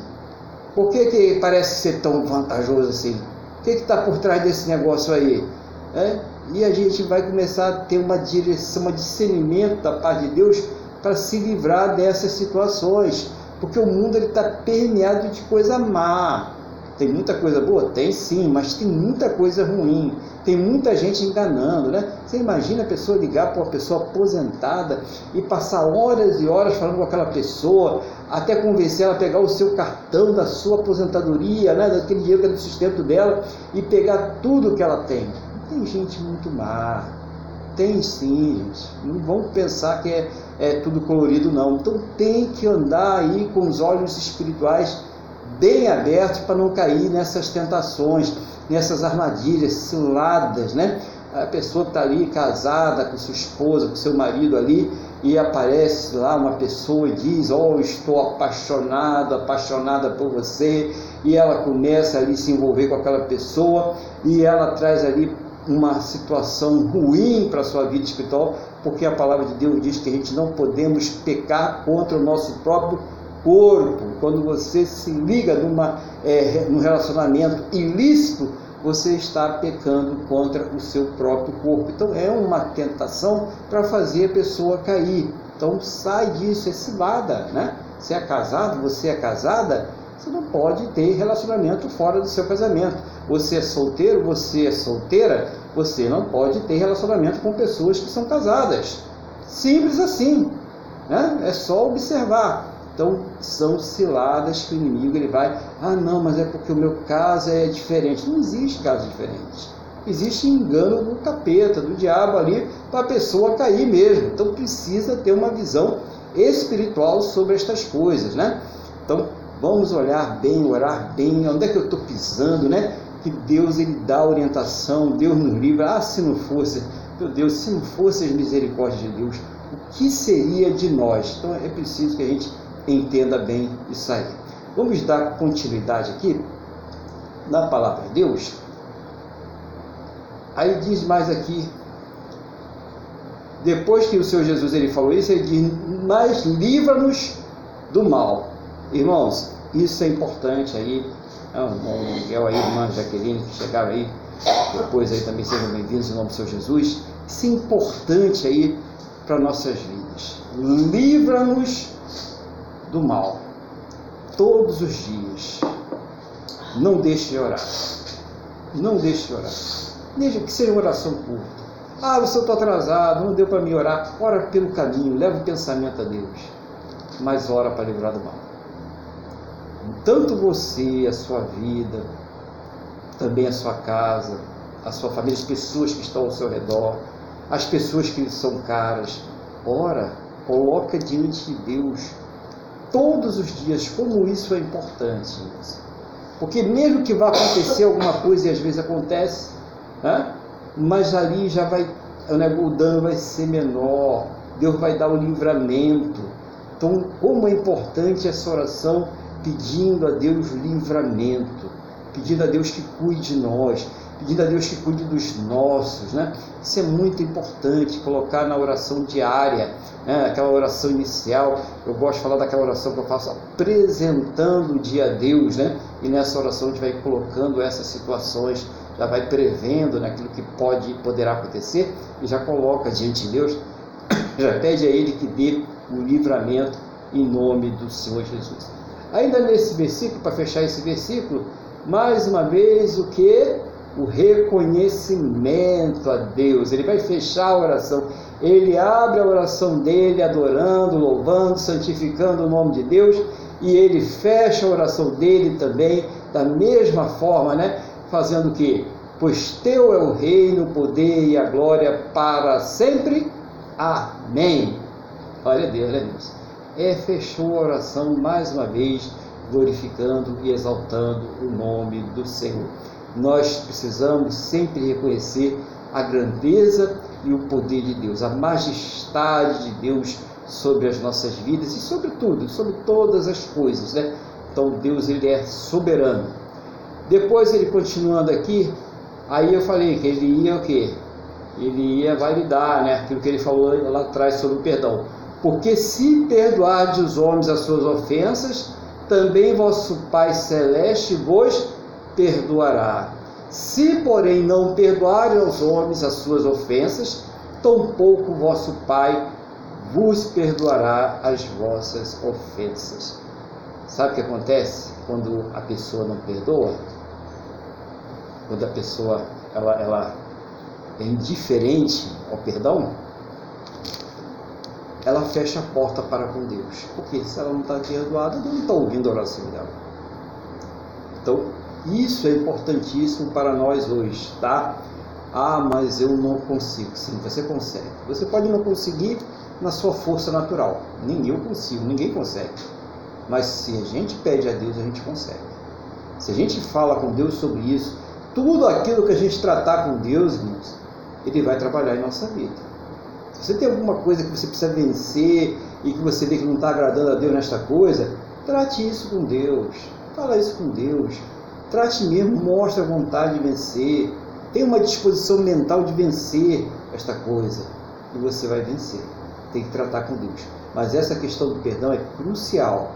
Por que, que parece ser tão vantajoso assim? O que está por trás desse negócio aí? É? E a gente vai começar a ter uma direção, um discernimento da parte de Deus para se livrar dessas situações. Porque o mundo está permeado de coisa má. Tem muita coisa boa? Tem sim, mas tem muita coisa ruim. Tem muita gente enganando, né? Você imagina a pessoa ligar para uma pessoa aposentada e passar horas e horas falando com aquela pessoa, até convencer ela a pegar o seu cartão da sua aposentadoria, né? daquele dinheiro que é do sustento dela, e pegar tudo que ela tem. Tem gente muito má. Tem sim, gente. Não vamos pensar que é, é tudo colorido, não. Então tem que andar aí com os olhos espirituais bem aberto para não cair nessas tentações, nessas armadilhas, ciladas, né? A pessoa está ali casada com sua esposa, com seu marido ali, e aparece lá uma pessoa e diz: Oh, estou apaixonado, apaixonada por você, e ela começa ali a se envolver com aquela pessoa, e ela traz ali uma situação ruim para a sua vida espiritual, porque a palavra de Deus diz que a gente não podemos pecar contra o nosso próprio corpo, quando você se liga numa, é, num relacionamento ilícito, você está pecando contra o seu próprio corpo. Então é uma tentação para fazer a pessoa cair. Então sai disso, é cilada, né? Se é casado, você é casada, você não pode ter relacionamento fora do seu casamento. Você é solteiro, você é solteira, você não pode ter relacionamento com pessoas que são casadas. Simples assim. Né? É só observar. Então, são ciladas que o inimigo ele vai, ah, não, mas é porque o meu caso é diferente. Não existe caso diferente. Existe engano do capeta, do diabo ali, para a pessoa cair mesmo. Então, precisa ter uma visão espiritual sobre estas coisas, né? Então, vamos olhar bem, orar bem, onde é que eu estou pisando, né? Que Deus ele dá orientação, Deus nos livra. Ah, se não fosse, meu Deus, se não fosse as misericórdias de Deus, o que seria de nós? Então é preciso que a gente entenda bem isso aí. Vamos dar continuidade aqui na palavra de Deus. Aí diz mais aqui, depois que o Senhor Jesus ele falou isso, ele diz: Mas livra-nos do mal. Irmãos, isso é importante aí. É o Miguel aí, irmã Jaqueline, que chegaram aí, depois aí também sejam bem-vindos em nome do Senhor Jesus. Isso é importante aí para nossas vidas. Livra-nos do mal todos os dias. Não deixe de orar. Não deixe de orar. Deixa que seja uma oração curta. Ah, você estou atrasado, não deu para me orar. Ora pelo caminho, leva o pensamento a Deus. Mas ora para livrar do mal. Tanto você, a sua vida, também a sua casa, a sua família, as pessoas que estão ao seu redor, as pessoas que são caras. Ora, coloca diante de Deus todos os dias, como isso é importante. Porque mesmo que vá acontecer alguma coisa, e às vezes acontece, né? mas ali já vai, o dano vai ser menor, Deus vai dar o livramento. Então, como é importante essa oração pedindo a Deus livramento, pedindo a Deus que cuide de nós, pedindo a Deus que cuide dos nossos, né? Isso é muito importante, colocar na oração diária, né? aquela oração inicial. Eu gosto de falar daquela oração que eu faço apresentando o dia a Deus, né? E nessa oração a gente vai colocando essas situações, já vai prevendo naquilo que pode poderá acontecer e já coloca diante de Deus, já pede a Ele que dê o livramento em nome do Senhor Jesus. Ainda nesse versículo, para fechar esse versículo, mais uma vez o que o reconhecimento a Deus. Ele vai fechar a oração. Ele abre a oração dele adorando, louvando, santificando o nome de Deus e ele fecha a oração dele também da mesma forma, né? Fazendo o quê? Pois teu é o reino, o poder e a glória para sempre. Amém. Glória a Deus, né, Deus? É, fechou a oração mais uma vez, glorificando e exaltando o nome do Senhor. Nós precisamos sempre reconhecer a grandeza e o poder de Deus, a majestade de Deus sobre as nossas vidas e sobre tudo, sobre todas as coisas, né? Então Deus ele é soberano. Depois ele continuando aqui, aí eu falei que ele ia o quê? Ele ia validar, né? Aquilo que ele falou lá atrás sobre o perdão. Porque se perdoardes os homens as suas ofensas, também vosso Pai Celeste vos perdoará. Se, porém, não perdoarem aos homens as suas ofensas, tampouco vosso Pai vos perdoará as vossas ofensas. Sabe o que acontece quando a pessoa não perdoa? Quando a pessoa ela, ela é indiferente ao perdão, ela fecha a porta para com Deus. Porque se ela não está perdoada, Deus não está ouvindo a oração dela. Então, isso é importantíssimo para nós hoje, tá? Ah, mas eu não consigo. Sim, você consegue. Você pode não conseguir na sua força natural. Nem eu consigo, ninguém consegue. Mas se a gente pede a Deus, a gente consegue. Se a gente fala com Deus sobre isso, tudo aquilo que a gente tratar com Deus, irmãos, Ele vai trabalhar em nossa vida. Você tem alguma coisa que você precisa vencer e que você vê que não está agradando a Deus nesta coisa, trate isso com Deus. Fala isso com Deus. Trate mesmo, mostre a vontade de vencer. Tenha uma disposição mental de vencer esta coisa. E você vai vencer tem que tratar com Deus. Mas essa questão do perdão é crucial.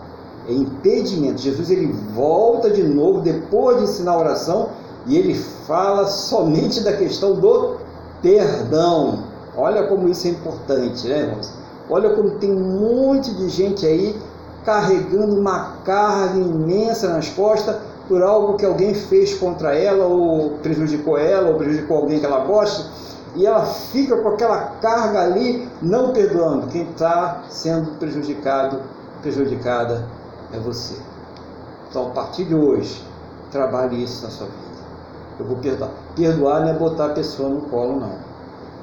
É impedimento. Jesus ele volta de novo depois de ensinar a oração e ele fala somente da questão do perdão. Olha como isso é importante, né, irmãos? Olha como tem um monte de gente aí carregando uma carga imensa nas costas por algo que alguém fez contra ela, ou prejudicou ela, ou prejudicou alguém que ela gosta e ela fica com aquela carga ali, não perdoando. Quem está sendo prejudicado, prejudicada é você. Então, a partir de hoje, trabalhe isso na sua vida. Eu vou perdoar. Perdoar não é botar a pessoa no colo, não.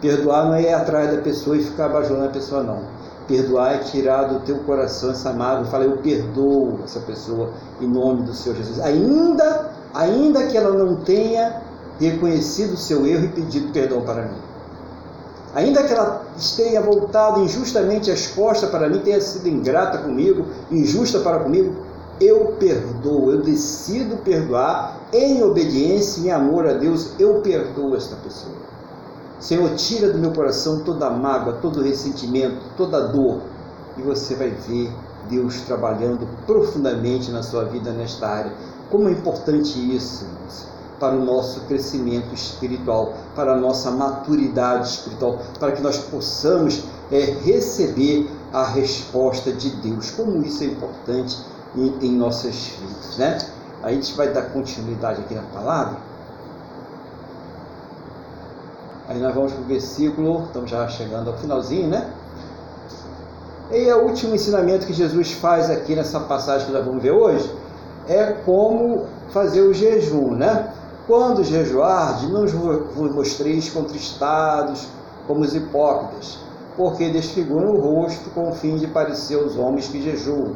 Perdoar não é ir atrás da pessoa e ficar bajulando a pessoa, não. Perdoar é tirar do teu coração essa mágoa e falar, eu perdoo essa pessoa em nome do Senhor Jesus. Ainda, ainda que ela não tenha reconhecido o seu erro e pedido perdão para mim. Ainda que ela tenha voltado injustamente as costas para mim, tenha sido ingrata comigo, injusta para comigo, eu perdoo, eu decido perdoar em obediência em amor a Deus, eu perdoo esta pessoa. Senhor, tira do meu coração toda a mágoa, todo o ressentimento, toda a dor, e você vai ver Deus trabalhando profundamente na sua vida nesta área. Como é importante isso, para o nosso crescimento espiritual, para a nossa maturidade espiritual, para que nós possamos é, receber a resposta de Deus. Como isso é importante em, em nossas vidas, né? A gente vai dar continuidade aqui na palavra. Aí nós vamos para o versículo, estamos já chegando ao finalzinho, né? E o último ensinamento que Jesus faz aqui nessa passagem que nós vamos ver hoje é como fazer o jejum, né? Quando jejuardes, não vos mostreis contristados como os hipócritas, porque desfiguram o rosto com o fim de parecer aos homens que jejuam.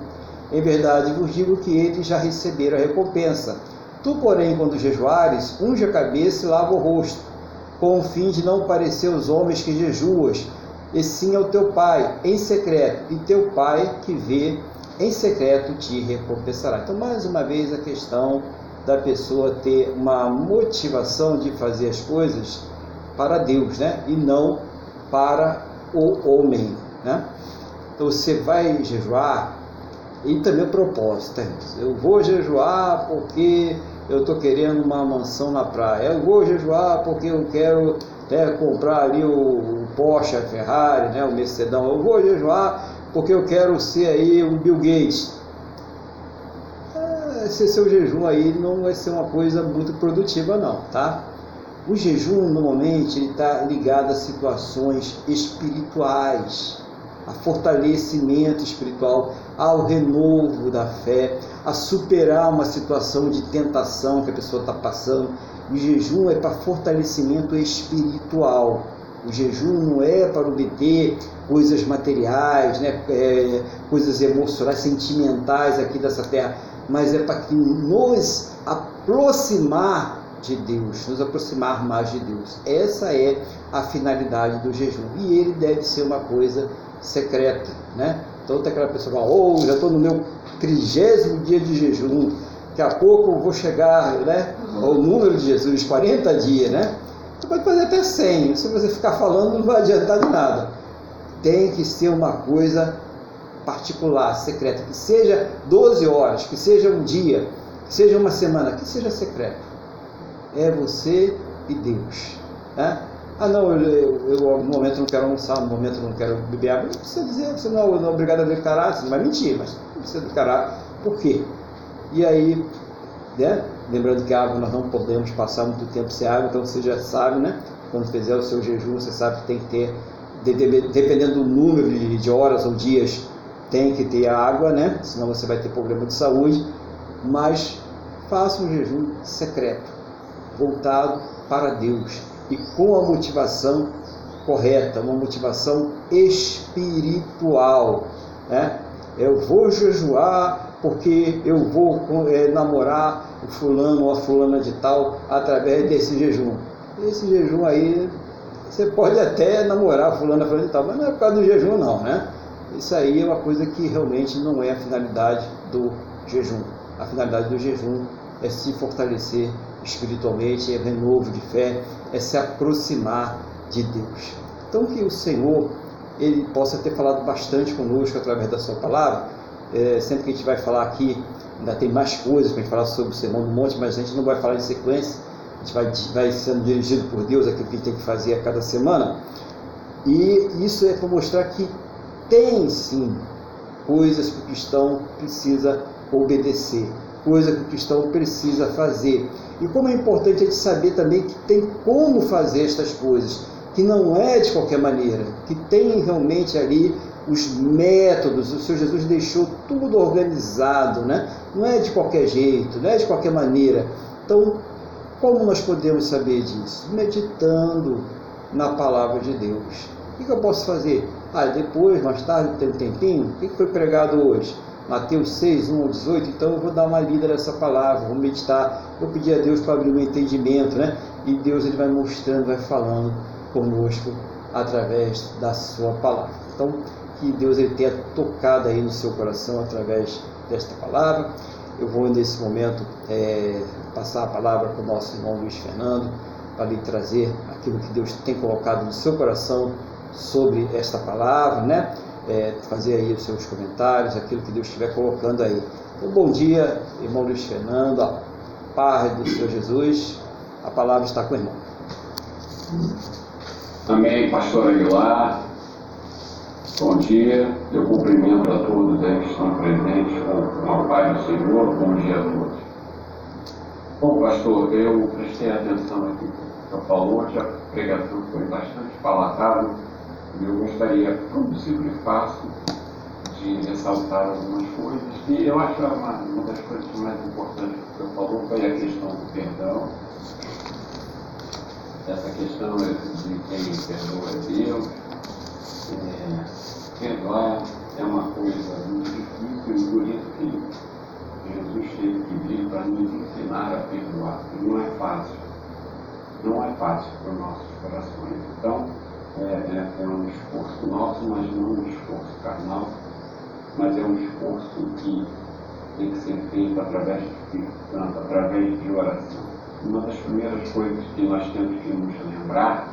Em verdade vos digo que eles já receberam a recompensa. Tu, porém, quando jejuares, unge a cabeça e lava o rosto, com o fim de não parecer aos homens que jejuas, e sim ao teu pai em secreto, e teu pai que vê em secreto te recompensará. Então, mais uma vez, a questão da pessoa ter uma motivação de fazer as coisas para Deus, né? E não para o homem, né? Então você vai jejuar e também o propósito. Né? Eu vou jejuar porque eu estou querendo uma mansão na praia. Eu vou jejuar porque eu quero né, comprar ali o, o Porsche, a Ferrari, né, o Mercedão. Eu vou jejuar porque eu quero ser aí o Bill Gates esse seu jejum aí não vai ser uma coisa muito produtiva não, tá? O jejum, normalmente, está ligado a situações espirituais, a fortalecimento espiritual, ao renovo da fé, a superar uma situação de tentação que a pessoa está passando. O jejum é para fortalecimento espiritual. O jejum não é para obter coisas materiais, né? É, coisas emocionais, sentimentais aqui dessa terra, mas é para que nos aproximar de Deus, nos aproximar mais de Deus. Essa é a finalidade do jejum. E ele deve ser uma coisa secreta, né? Então tem aquela pessoa que oh, já estou no meu trigésimo dia de jejum, daqui a pouco eu vou chegar né, ao número de Jesus, 40 dias, né? Você pode fazer até 100, se você ficar falando não vai adiantar de nada. Tem que ser uma coisa particular, secreta, que seja 12 horas, que seja um dia, que seja uma semana, que seja secreto. É você e Deus. Né? Ah, não, eu, eu, eu, no momento não quero almoçar, no momento não quero beber água. Não precisa dizer, você não, não é obrigado a declarar, você vai mentir, mas não precisa declarar. Por quê? E aí, né? Lembrando que a água nós não podemos passar muito tempo sem água, então você já sabe, né? Quando fizer o seu jejum, você sabe que tem que ter, dependendo do número de horas ou dias, tem que ter água, né? Senão você vai ter problema de saúde. Mas faça um jejum secreto, voltado para Deus e com a motivação correta, uma motivação espiritual. Né? Eu vou jejuar porque eu vou é, namorar o fulano ou a fulana de tal através desse jejum. Esse jejum aí, você pode até namorar a fulana, a fulana de tal, mas não é por causa do jejum não, né? Isso aí é uma coisa que realmente não é a finalidade do jejum. A finalidade do jejum é se fortalecer espiritualmente, é renovo de fé, é se aproximar de Deus. Então que o Senhor ele possa ter falado bastante conosco através da sua palavra. É, sempre que a gente vai falar aqui, ainda tem mais coisas para a gente falar sobre o Sermão do Monte, mas a gente não vai falar em sequência. A gente vai, vai sendo dirigido por Deus aquilo que a gente tem que fazer a cada semana. E isso é para mostrar que tem sim coisas que o cristão precisa obedecer, coisa que o cristão precisa fazer. E como é importante a gente saber também que tem como fazer estas coisas, que não é de qualquer maneira, que tem realmente ali os métodos, o Senhor Jesus deixou tudo organizado, né? não é de qualquer jeito, não é de qualquer maneira. Então, como nós podemos saber disso? Meditando na palavra de Deus. O que eu posso fazer? Ah, depois, mais tarde, tem um tempinho, o que foi pregado hoje? Mateus 6, 1 ao 18, então eu vou dar uma lida nessa palavra, vou meditar, vou pedir a Deus para abrir o meu entendimento, né? E Deus ele vai mostrando, vai falando conosco através da sua palavra. Então, que Deus ele tenha tocado aí no seu coração através desta palavra. Eu vou nesse momento é, passar a palavra para o nosso irmão Luiz Fernando, para lhe trazer aquilo que Deus tem colocado no seu coração sobre esta palavra, né? É, fazer aí os seus comentários, aquilo que Deus estiver colocando aí. Então, bom dia, irmão Luiz Fernando, a paz do Senhor Jesus, a palavra está com o irmão. Amém, pastor Aguilar. Bom dia, eu cumprimento a todos aí que estão presentes com a paz do Senhor. Bom dia a todos. Bom, pastor, eu prestei atenção aqui que falou, a pregação foi bastante palatável eu gostaria, como sempre faço, de ressaltar algumas coisas. E eu acho uma, uma das coisas mais importantes que você falou foi a questão do perdão. Essa questão é de quem perdoa é Deus. É, perdoar é uma coisa muito difícil e isso que Jesus teve que vir para nos ensinar a perdoar. E não é fácil. Não é fácil para os nossos corações. Então, é, é, é, um esforço nosso, mas não um esforço carnal, mas é um esforço que tem que ser feito através do Espírito Santo, através de oração. Uma das primeiras coisas que nós temos que nos lembrar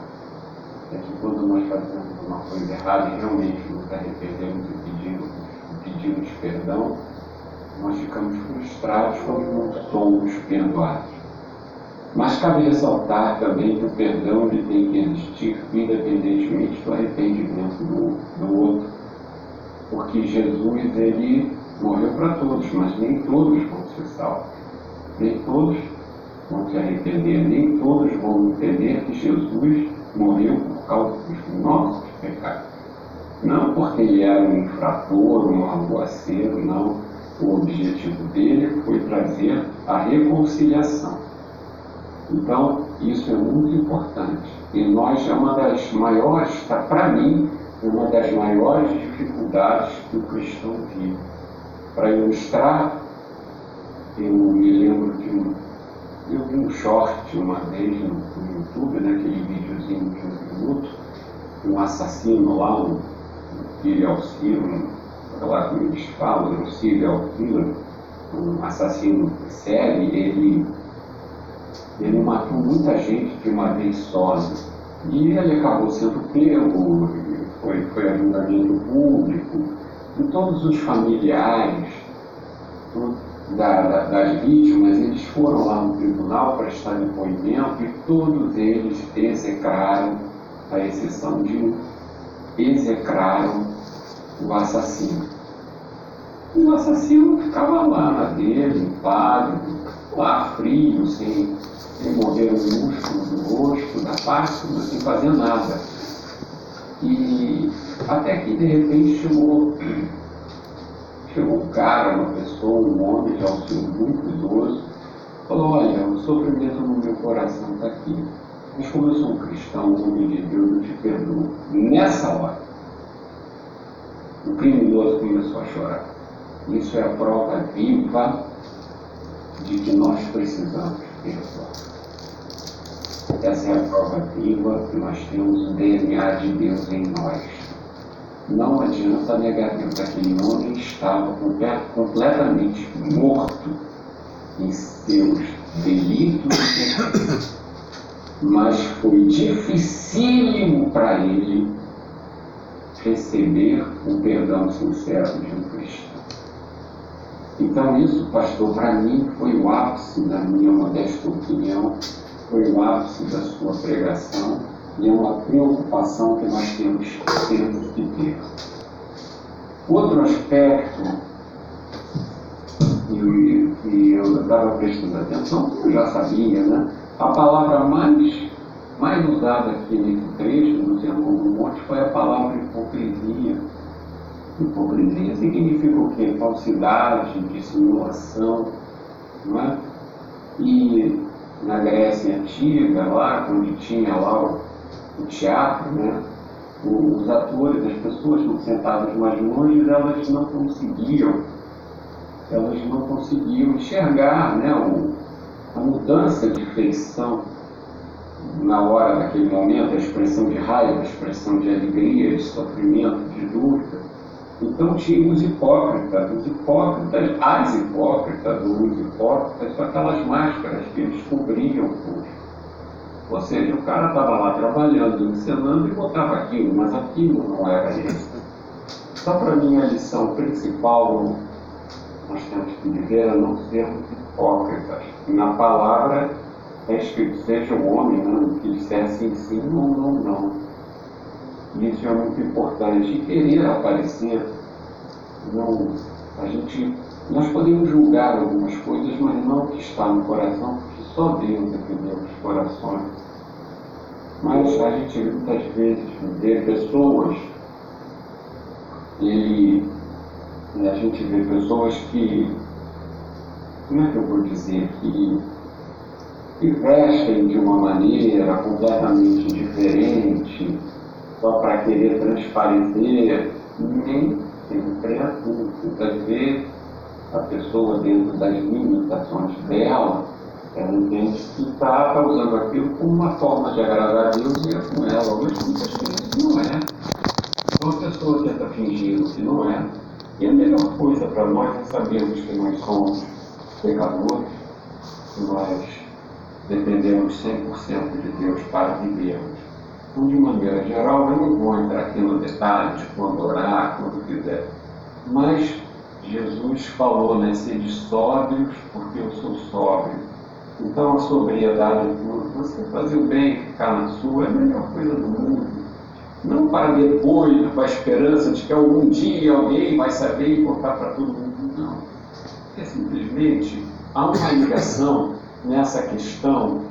é que quando nós fazemos uma coisa errada e realmente nos arrependemos e pedimos, pedimos perdão, nós ficamos frustrados quando não somos perdoados. Mas cabe ressaltar também que o perdão ele tem que existir independentemente do arrependimento do, do outro. Porque Jesus ele morreu para todos, mas nem todos vão ser salvos. Nem todos vão se arrepender, nem todos vão entender que Jesus morreu por causa dos nossos pecados. Não porque ele era um infrator, um arruaceiro, não. O objetivo dele foi trazer a reconciliação. Então, isso é muito importante. E nós é uma das maiores, para mim, uma das maiores dificuldades que o cristão vive. Para ilustrar, eu me lembro de um. Eu vi um short uma vez no, no YouTube, né, videozinho de um minuto, um assassino lá, um serial killer, lá como eles falam, um serial killer, um assassino sério, ele, ele matou muita gente de uma vez só. Né? E ele acabou sendo pego, foi, foi a julgamento público, e todos os familiares da, da, das vítimas, eles foram lá no tribunal para estar depoimento e todos eles execraram, a exceção de um, execraram o assassino. O assassino ficava lá na dele, pálido, lá frio, sem, sem mover o músculo do rosto, da parte, sem fazer nada. E até que de repente chegou, chegou um cara, uma pessoa, um homem já um senhor muito idoso, falou, olha, o sofrimento no meu coração está aqui. Mas como eu sou um cristão, um homem de Deus, eu te perdoo. Nessa hora, o criminoso começou a chorar. Isso é a prova viva de que nós precisamos perdoar. Essa é a prova viva que nós temos o DNA de Deus em nós. Não adianta negar Deus. Aquele homem estava completamente morto em seus delitos. Mas foi dificílimo para ele receber o perdão sincero de um cristão. Então, isso, pastor, para mim foi o ápice da minha modesta opinião, foi o ápice da sua pregação e é uma preocupação que nós temos, temos que ter. Outro aspecto, e, e eu estava prestando atenção, eu já sabia, né? A palavra mais mais usada aqui nesse trecho do Sermão do Monte foi a palavra hipocrisia. Hipocrisia significa o quê? Falsidade, dissimulação, não é? E na Grécia Antiga, lá, onde tinha lá o, o teatro, né? os atores, as pessoas sentadas mais longe, elas não conseguiam, elas não conseguiam enxergar né, o, a mudança de feição na hora, naquele momento, a expressão de raiva, a expressão de alegria, de sofrimento, de dúvida. Então tinha os hipócritas, os hipócritas, as hipócritas, os hipócritas, são aquelas máscaras que eles cobriam por. Ou seja, o cara estava lá trabalhando, ensinando e botava aquilo, mas aquilo não era isso. Só para mim a lição principal nós temos que viver a não sermos hipócritas. Na palavra é escrito, seja o homem, que disser sim, sim, não, não, não. Isso é muito importante. E querer aparecer, não, a gente, nós podemos julgar algumas coisas, mas não o que está no coração, porque só Deus é que vê os corações. Mas a gente muitas vezes vê pessoas, e, e a gente vê pessoas que, como é que eu vou dizer, que se vestem de uma maneira completamente diferente, só para querer transparecer, nem sempre é assim. Muitas vezes a pessoa, dentro das limitações dela, ela entende que está tá usando aquilo como uma forma de agradar a Deus e é com ela, mas muitas vezes não é. Então a pessoa tenta fingir o que não é. E a melhor coisa para nós é sabermos que nós somos pecadores, que nós dependemos 100% de Deus para vivermos. Então, de maneira geral, eu não vou entrar aqui no detalhe de quando orar, quando quiser. Mas Jesus falou, né, sede sóbrios, porque eu sou sóbrio. Então a sobriedade, você fazer o bem, ficar na sua, é a melhor coisa do mundo. Não para depois, com a esperança de que algum dia alguém vai saber e contar para todo mundo, não. É simplesmente há uma ligação nessa questão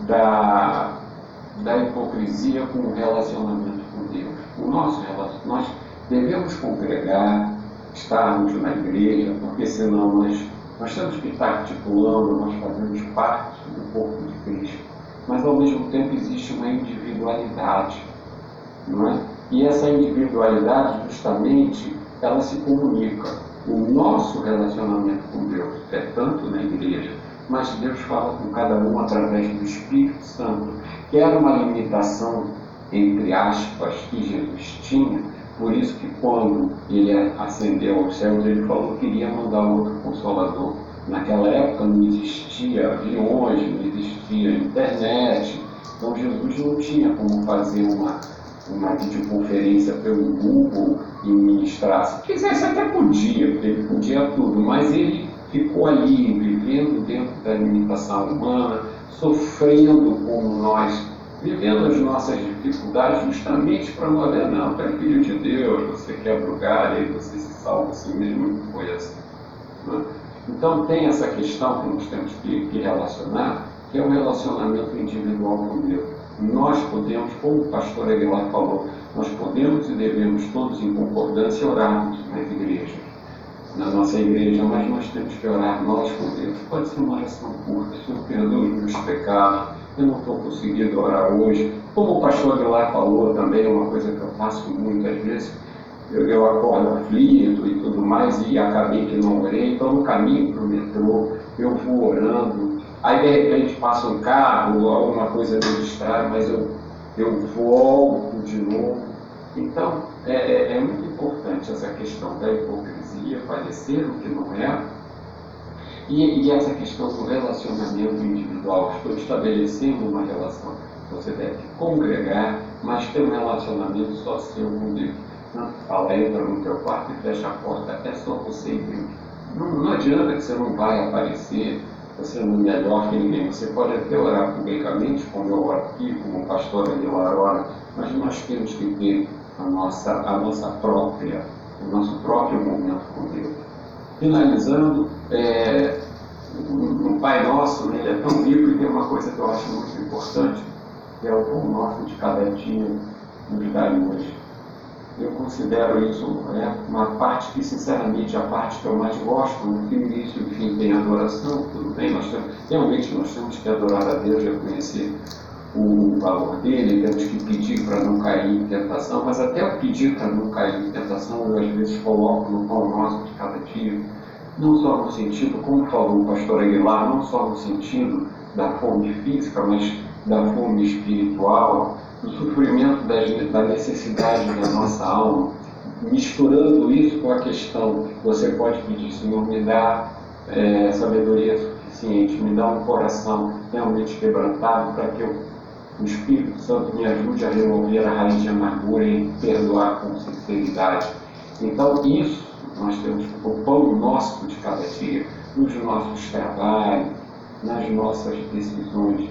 da, da hipocrisia com o relacionamento com Deus. O nosso relacionamento, nós devemos congregar, estarmos na igreja, porque senão nós, nós temos que estar articulando, nós fazemos parte do corpo de Cristo. Mas ao mesmo tempo existe uma individualidade, não é? E essa individualidade, justamente, ela se comunica. O nosso relacionamento com Deus é tanto na igreja, mas Deus fala com cada um através do Espírito Santo, que era uma limitação, entre aspas, que Jesus tinha, por isso que quando ele ascendeu aos céus, ele falou que iria mandar outro consolador. Naquela época não existia aviões, não existia internet, então Jesus não tinha como fazer uma, uma videoconferência pelo Google e ministrar. Se quisesse até podia, porque ele podia tudo, mas ele ficou ali, vivendo dentro da limitação humana, sofrendo como nós vivendo as nossas dificuldades justamente para não haver, não, tu é filho de Deus, você quebra o galho, e você se salva assim mesmo, não foi assim. Né? Então tem essa questão que nós temos que, que relacionar, que é o um relacionamento individual com Deus. Nós podemos, como o pastor Aguilar falou, nós podemos e devemos todos em concordância orarmos nas igrejas, na nossa igreja, mas nós temos que orar nós com Deus. Pode ser uma oração curta, Senhor, perdoa os meus pecados, eu não estou conseguindo orar hoje. Como o pastor de lá falou também, uma coisa que eu faço muitas vezes, eu, eu acordo aflito e tudo mais, e acabei que não orei, então no caminho para o metrô, eu vou orando, aí de repente passa um carro, alguma coisa me distrai, mas eu, eu volto de novo. Então, é, é, é muito importante essa questão da hipocrisia, parecer o que não é, e, e, essa questão do relacionamento individual, estou estabelecendo uma relação. Você deve congregar, mas ter um relacionamento só seu com Deus. Não fala, entra no teu quarto e fecha a porta, é só você e Deus. Não, não adianta que você não vai aparecer, você não é melhor que ninguém. Você pode até orar publicamente, como eu oro aqui, como o pastor Aguilar ora, mas nós temos que ter a nossa, a nossa própria, o nosso próprio momento com Deus. Finalizando, é, o Pai Nosso, né, ele é tão rico e tem uma coisa que eu acho muito importante, que é o pão nosso de cada dia nos dá hoje. Eu considero isso né, uma parte que, sinceramente, a parte que eu mais gosto, no início e fim tem adoração, tudo bem, nós temos, realmente nós temos que adorar a Deus, reconhecer o valor dele, temos que pedir para não cair em tentação, mas até o pedir para não cair em tentação, eu às vezes coloco no pão nosso de cada dia, não só no sentido, como falou o pastor Aguilar, não só no sentido da fome física, mas da fome espiritual, do sofrimento da necessidade da nossa alma, misturando isso com a questão, você pode pedir, Senhor, me dá é, sabedoria suficiente, me dá um coração realmente quebrantado para que eu o Espírito Santo me ajude a remover a raiz de amargura e perdoar com sinceridade. Então, isso nós temos o pão nosso de cada dia, nos nossos trabalhos, nas nossas decisões.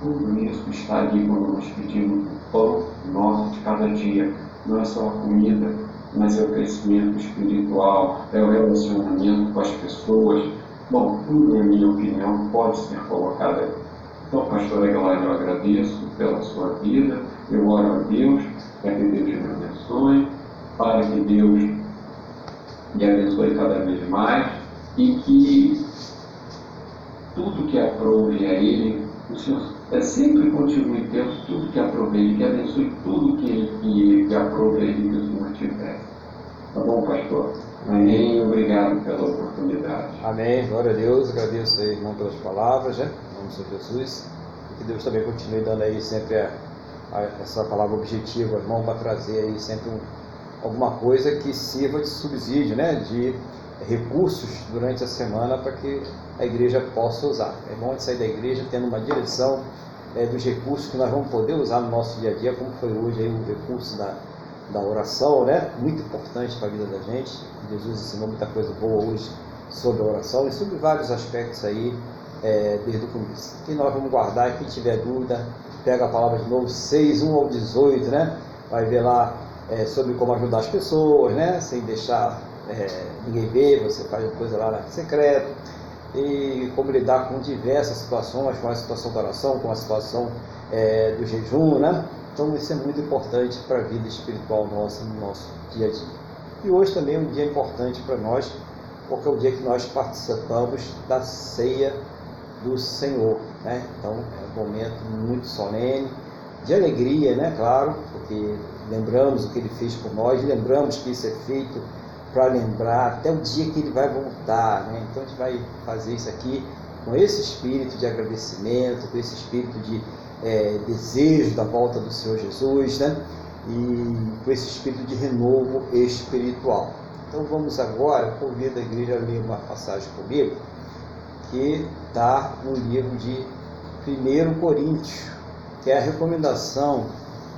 Tudo isso está ali quando nós pedimos o pão nosso de cada dia. Não é só a comida, mas é o crescimento espiritual, é o relacionamento com as pessoas. Bom, tudo, na minha opinião, pode ser colocado aqui então, pastor Aguilar, eu agradeço pela sua vida, eu oro a Deus para que Deus me abençoe, para que Deus me abençoe cada vez mais e que tudo que aprove a Ele, o Senhor é sempre continue tendo tudo que aprove Ele, que abençoe tudo que Ele que, que aprove Ele que o Senhor tiver. Tá bom, pastor? Amém. Obrigado pela oportunidade. Amém. Glória a Deus. Agradeço aí, irmão, pelas palavras, né? Em nome Senhor Jesus. E que Deus também continue dando aí sempre a, a, essa palavra objetiva, irmão, para trazer aí sempre um, alguma coisa que sirva de subsídio, né? De recursos durante a semana para que a igreja possa usar. É bom de sair da igreja tendo uma direção é, dos recursos que nós vamos poder usar no nosso dia a dia, como foi hoje aí o recurso da da oração, né? Muito importante para a vida da gente. Jesus ensinou muita coisa boa hoje sobre a oração e sobre vários aspectos aí é, desde o começo. E nós vamos guardar, quem tiver dúvida, pega a palavra de novo, 6, 1 ao 18, né? Vai ver lá é, sobre como ajudar as pessoas, né? Sem deixar é, ninguém ver, você faz a coisa lá na secreto. e como lidar com diversas situações, com a situação da oração, com a situação é, do jejum, né? Então isso é muito importante para a vida espiritual nossa, no nosso dia a dia. E hoje também é um dia importante para nós, porque é o dia que nós participamos da ceia do Senhor, né? Então é um momento muito solene, de alegria, né? Claro, porque lembramos o que ele fez por nós, lembramos que isso é feito para lembrar até o dia que ele vai voltar, né? Então a gente vai fazer isso aqui com esse espírito de agradecimento, com esse espírito de é, desejo da volta do Senhor Jesus, né? E com esse espírito de renovo espiritual. Então vamos agora, convido a igreja a ler uma passagem comigo, que está no livro de 1 Coríntios, que é a recomendação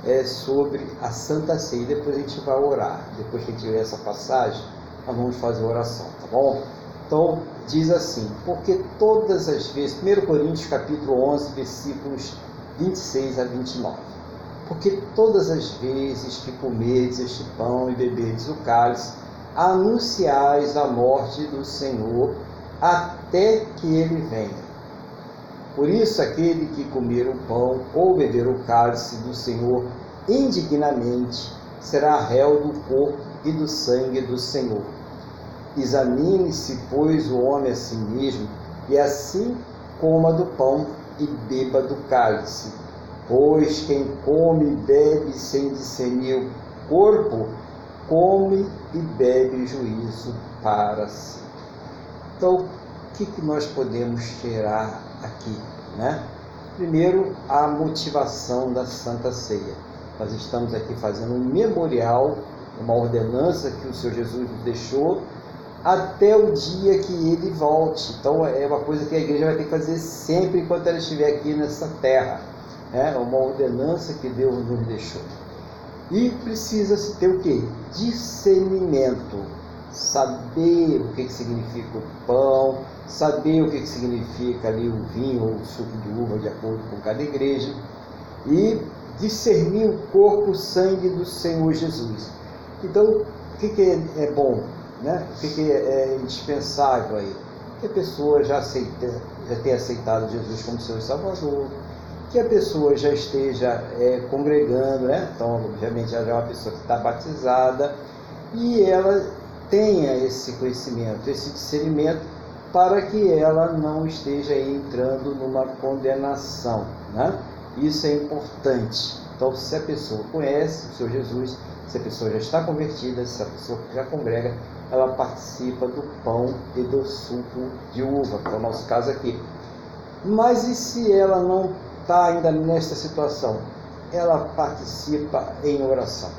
é, sobre a Santa Ceia. Depois a gente vai orar. Depois que a gente ler essa passagem, nós vamos fazer a oração, tá bom? Então, diz assim, porque todas as vezes, 1 Coríntios capítulo 11, versículos 26 a 29. Porque todas as vezes que comerdes este pão e beberdes o cálice, anunciais a morte do Senhor até que ele venha. Por isso, aquele que comer o pão ou beber o cálice do Senhor indignamente será réu do corpo e do sangue do Senhor. Examine-se, pois, o homem a si mesmo, e assim coma do pão e beba do cálice. Pois quem come e bebe sem discernir o corpo, come e bebe juízo para si. Então, o que, que nós podemos tirar aqui? Né? Primeiro, a motivação da Santa Ceia. Nós estamos aqui fazendo um memorial, uma ordenança que o Senhor Jesus nos deixou até o dia que ele volte. Então é uma coisa que a igreja vai ter que fazer sempre enquanto ela estiver aqui nessa terra. É uma ordenança que Deus nos deixou. E precisa-se ter o que? Discernimento. Saber o que, que significa o pão, saber o que, que significa ali o vinho ou o suco de uva, de acordo com cada igreja. E discernir o corpo, o sangue do Senhor Jesus. Então, o que, que é, é bom? Né? O que, que é, é indispensável aí? Que a pessoa já, aceita, já tenha aceitado Jesus como seu Salvador, que a pessoa já esteja é, congregando, né? então obviamente ela é uma pessoa que está batizada e ela tenha esse conhecimento, esse discernimento para que ela não esteja entrando numa condenação. Né? Isso é importante. Então, se a pessoa conhece o Senhor Jesus, se a pessoa já está convertida, se a pessoa já congrega, ela participa do pão e do suco de uva, que é o nosso caso aqui. Mas e se ela não está ainda nesta situação? Ela participa em oração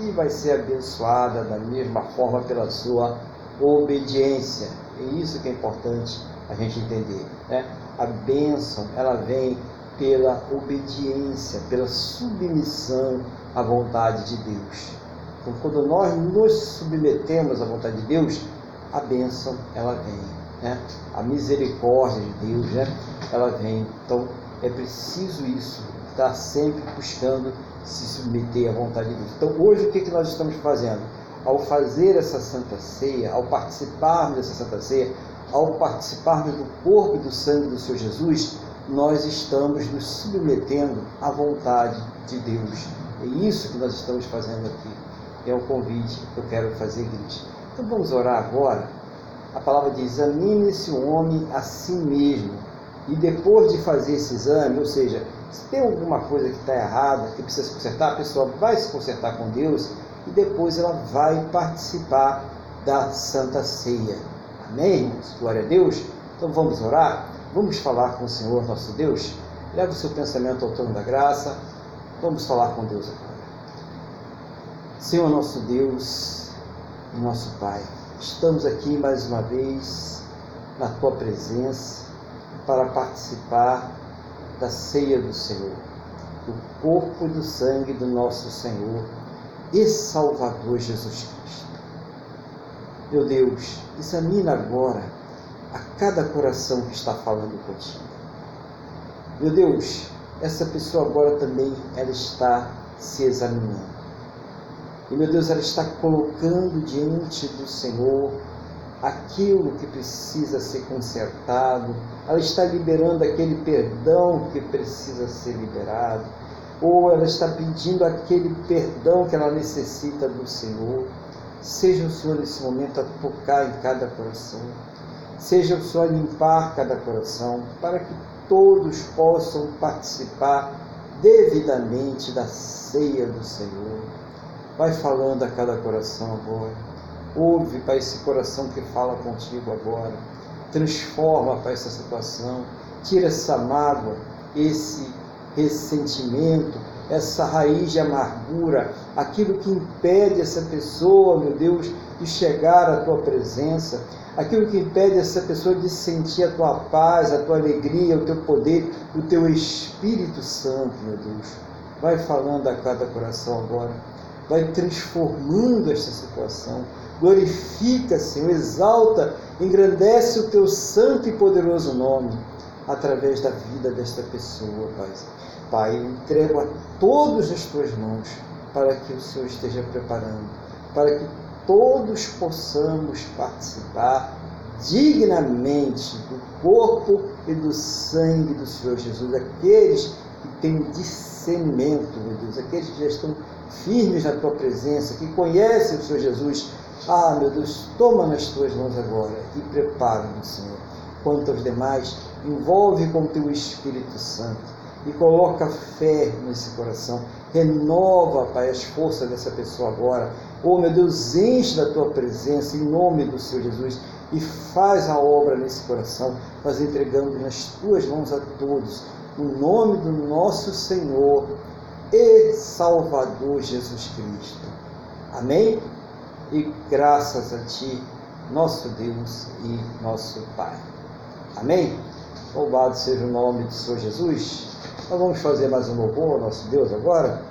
e vai ser abençoada da mesma forma pela sua obediência. É isso que é importante a gente entender. Né? A bênção, ela vem pela obediência, pela submissão à vontade de Deus. Então, quando nós nos submetemos à vontade de Deus, a bênção ela vem, né? A misericórdia de Deus, né? Ela vem. Então, é preciso isso, estar sempre buscando se submeter à vontade de Deus. Então, hoje o que, que nós estamos fazendo? Ao fazer essa santa ceia, ao participarmos dessa santa ceia, ao participarmos do corpo e do sangue do Senhor Jesus, nós estamos nos submetendo à vontade de Deus. É isso que nós estamos fazendo aqui é o convite que eu quero fazer, igreja. Então vamos orar agora. A palavra diz: examine-se o homem a si mesmo. E depois de fazer esse exame, ou seja, se tem alguma coisa que está errada, que precisa se consertar, a pessoa vai se consertar com Deus e depois ela vai participar da Santa Ceia. Amém? Glória a Deus. Então vamos orar? Vamos falar com o Senhor nosso Deus? Leva o seu pensamento ao trono da graça. Vamos falar com Deus agora. Senhor nosso Deus nosso Pai, estamos aqui mais uma vez na Tua presença para participar da ceia do Senhor, do corpo e do sangue do nosso Senhor e Salvador Jesus Cristo. Meu Deus, examina agora cada coração que está falando contigo. Meu Deus, essa pessoa agora também ela está se examinando. E meu Deus, ela está colocando diante do Senhor aquilo que precisa ser consertado, ela está liberando aquele perdão que precisa ser liberado, ou ela está pedindo aquele perdão que ela necessita do Senhor. Seja o Senhor nesse momento a tocar em cada coração, seja a limpar cada coração, para que todos possam participar devidamente da ceia do Senhor. Vai falando a cada coração agora. Ouve para esse coração que fala contigo agora. Transforma para essa situação. Tira essa mágoa, esse ressentimento, essa raiz de amargura, aquilo que impede essa pessoa, meu Deus, de chegar à tua presença, aquilo que impede essa pessoa de sentir a tua paz, a tua alegria, o teu poder, o teu Espírito Santo, meu Deus. Vai falando a cada coração agora, vai transformando esta situação. Glorifica, Senhor, exalta, engrandece o teu santo e poderoso nome através da vida desta pessoa, Pai. Pai, eu entrego a todos as tuas mãos para que o Senhor esteja preparando, para que todos possamos participar dignamente do corpo e do sangue do Senhor Jesus, aqueles que têm discernimento, meu Deus, aqueles que já estão firmes na tua presença, que conhecem o Senhor Jesus. Ah, meu Deus, toma nas tuas mãos agora e prepara-nos, Senhor. Quanto aos demais, envolve com o teu Espírito Santo e coloca fé nesse coração. Renova, Pai, as forças dessa pessoa agora. Oh, meu Deus, enche da tua presença em nome do Senhor Jesus e faz a obra nesse coração. Nós entregamos nas tuas mãos a todos, no nome do nosso Senhor e Salvador Jesus Cristo. Amém? E graças a Ti, nosso Deus e nosso Pai. Amém? Louvado seja o nome do Senhor Jesus. Nós vamos fazer mais um louvor ao nosso Deus agora.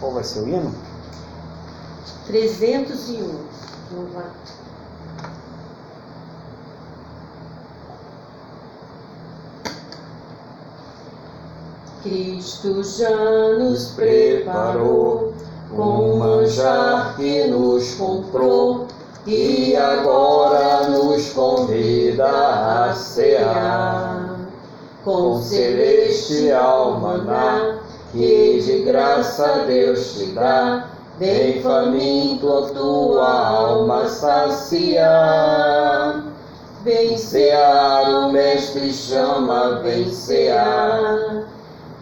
Qual vai ser o hino? 301. Louvado. Cristo já nos preparou com um manjar que nos comprou e agora nos convida a cear com celestial maná que de graça Deus te dá. Vem faminto a tua alma saciar. Vem o Mestre chama, vem.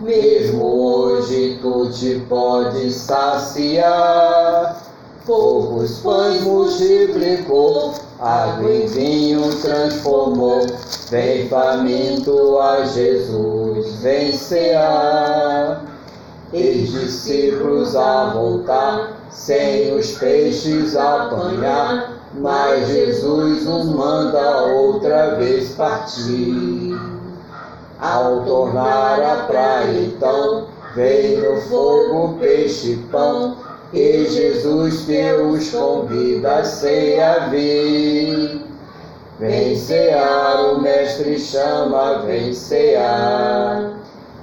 Mesmo hoje tu te podes saciar. Poucos pães multiplicou, água em vinho transformou. Vem faminto a Jesus, vem cear. E discípulos a voltar, sem os peixes apanhar, mas Jesus nos manda outra vez partir. Ao tornar a praia, então, vem no fogo peixe e pão, e Jesus que os convida a ceia vir. Vem cear, o Mestre chama, vem cear.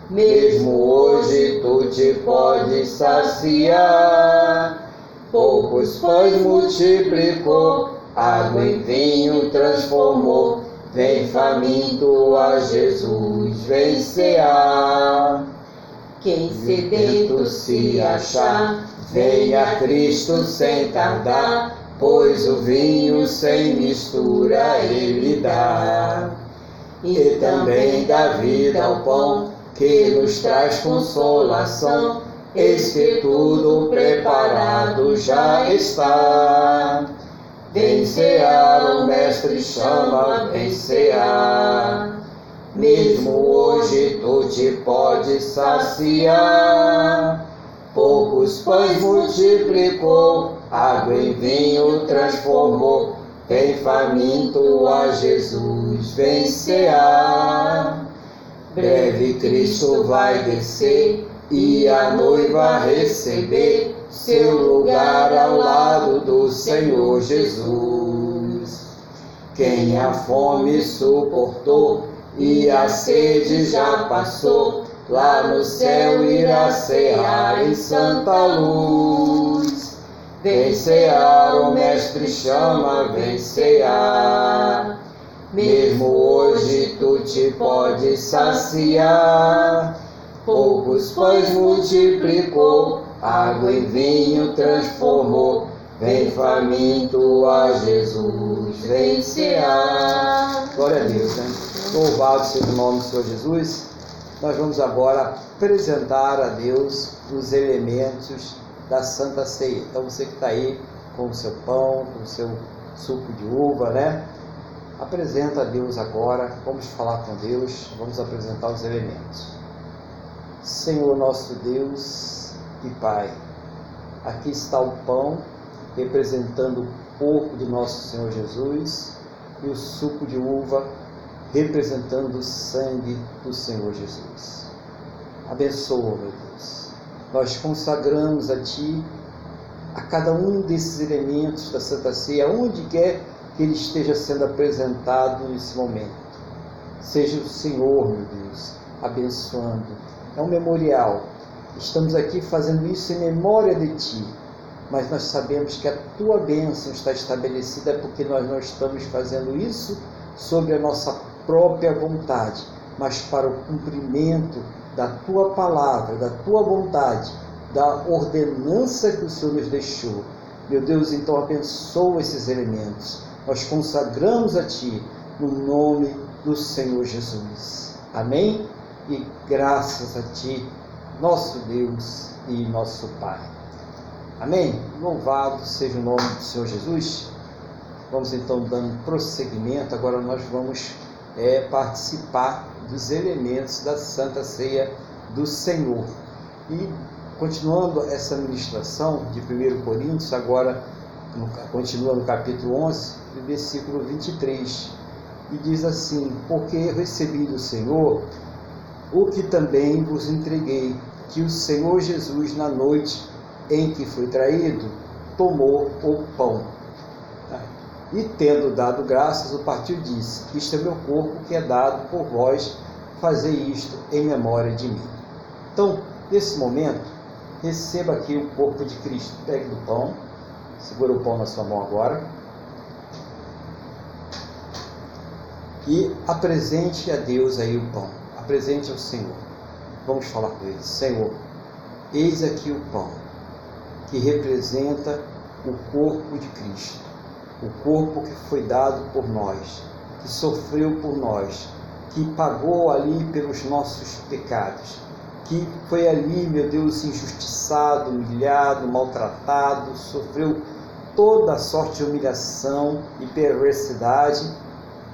Mesmo hoje tu te podes saciar. Poucos pães multiplicou, água em vinho transformou. Vem faminto a Jesus, vem cear. Quem sedento se achar, venha Cristo sem tardar, pois o vinho sem mistura ele dá. E também dá vida ao pão, que nos traz consolação, eis que tudo preparado já está. Vem cear, o Mestre chama, vem cear. Mesmo hoje tu te podes saciar. Poucos pães multiplicou, água em vinho transformou. Vem faminto a Jesus, vem cear. Breve Cristo vai descer e a noiva receber seu lugar ao lado do Senhor Jesus. Quem a fome suportou e a sede já passou, lá no céu irá cear em santa luz. Vem cear, o Mestre chama, vem cear. Mesmo hoje tu te podes saciar. Poucos pães multiplicou, água em vinho transformou. Vem faminto a Jesus, vem cear. Glória a Deus, né? Louvado seja o nome do Senhor Jesus. Nós vamos agora apresentar a Deus os elementos da Santa Ceia. Então você que está aí com o seu pão, com o seu suco de uva, né? Apresenta a Deus agora, vamos falar com Deus, vamos apresentar os elementos. Senhor nosso Deus e Pai, aqui está o pão representando o corpo de nosso Senhor Jesus e o suco de uva representando o sangue do Senhor Jesus. Abençoa, meu Deus nós consagramos a Ti a cada um desses elementos da Santa Ceia, onde quer que ele esteja sendo apresentado nesse momento. Seja o Senhor, meu Deus, abençoando. É um memorial. Estamos aqui fazendo isso em memória de Ti, mas nós sabemos que a Tua bênção está estabelecida porque nós não estamos fazendo isso sobre a nossa própria vontade, mas para o cumprimento da tua palavra, da tua vontade, da ordenança que o Senhor nos deixou. Meu Deus, então abençoa esses elementos. Nós consagramos a Ti no nome do Senhor Jesus. Amém? E graças a Ti, nosso Deus e nosso Pai. Amém? Louvado seja o nome do Senhor Jesus. Vamos então dando prosseguimento. Agora nós vamos é, participar dos elementos da Santa Ceia do Senhor. E continuando essa ministração de 1 Coríntios, agora no, continua no capítulo 11, versículo 23, e diz assim: Porque recebi do Senhor o que também vos entreguei, que o Senhor Jesus, na noite em que foi traído, tomou o pão e tendo dado graças, o partiu disse: Isto é meu corpo que é dado por vós, fazei isto em memória de mim. Então, nesse momento, receba aqui o corpo de Cristo. Pegue do pão, segura o pão na sua mão agora. E apresente a Deus aí o pão. Apresente ao Senhor. Vamos falar com ele. Senhor, eis aqui o pão que representa o corpo de Cristo o corpo que foi dado por nós, que sofreu por nós, que pagou ali pelos nossos pecados, que foi ali, meu Deus, injustiçado, humilhado, maltratado, sofreu toda sorte de humilhação e perversidade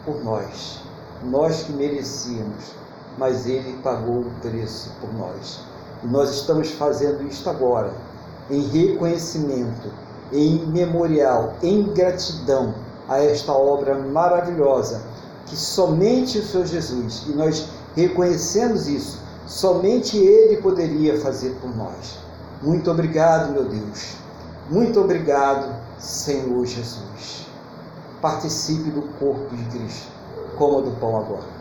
por nós, nós que merecíamos, mas ele pagou o preço por nós. E nós estamos fazendo isto agora, em reconhecimento em memorial, em gratidão a esta obra maravilhosa que somente o Senhor Jesus, e nós reconhecemos isso, somente Ele poderia fazer por nós. Muito obrigado, meu Deus. Muito obrigado, Senhor Jesus. Participe do corpo de Cristo, coma do pão agora.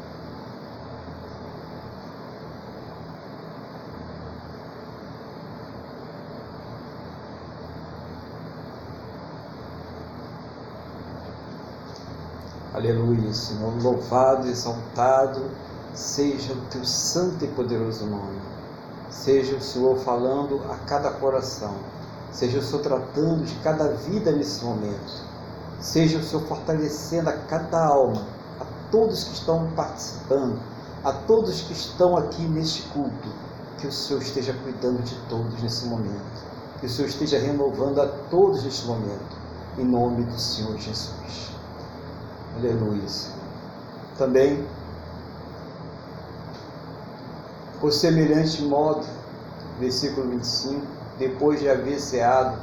Aleluia, Senhor. Louvado, exaltado seja o teu santo e poderoso nome. Seja o Senhor falando a cada coração. Seja o Senhor tratando de cada vida nesse momento. Seja o Senhor fortalecendo a cada alma, a todos que estão participando, a todos que estão aqui neste culto. Que o Senhor esteja cuidando de todos nesse momento. Que o Senhor esteja renovando a todos neste momento. Em nome do Senhor Jesus. Aleluia. Também, por semelhante modo, versículo 25, depois de haver ceado,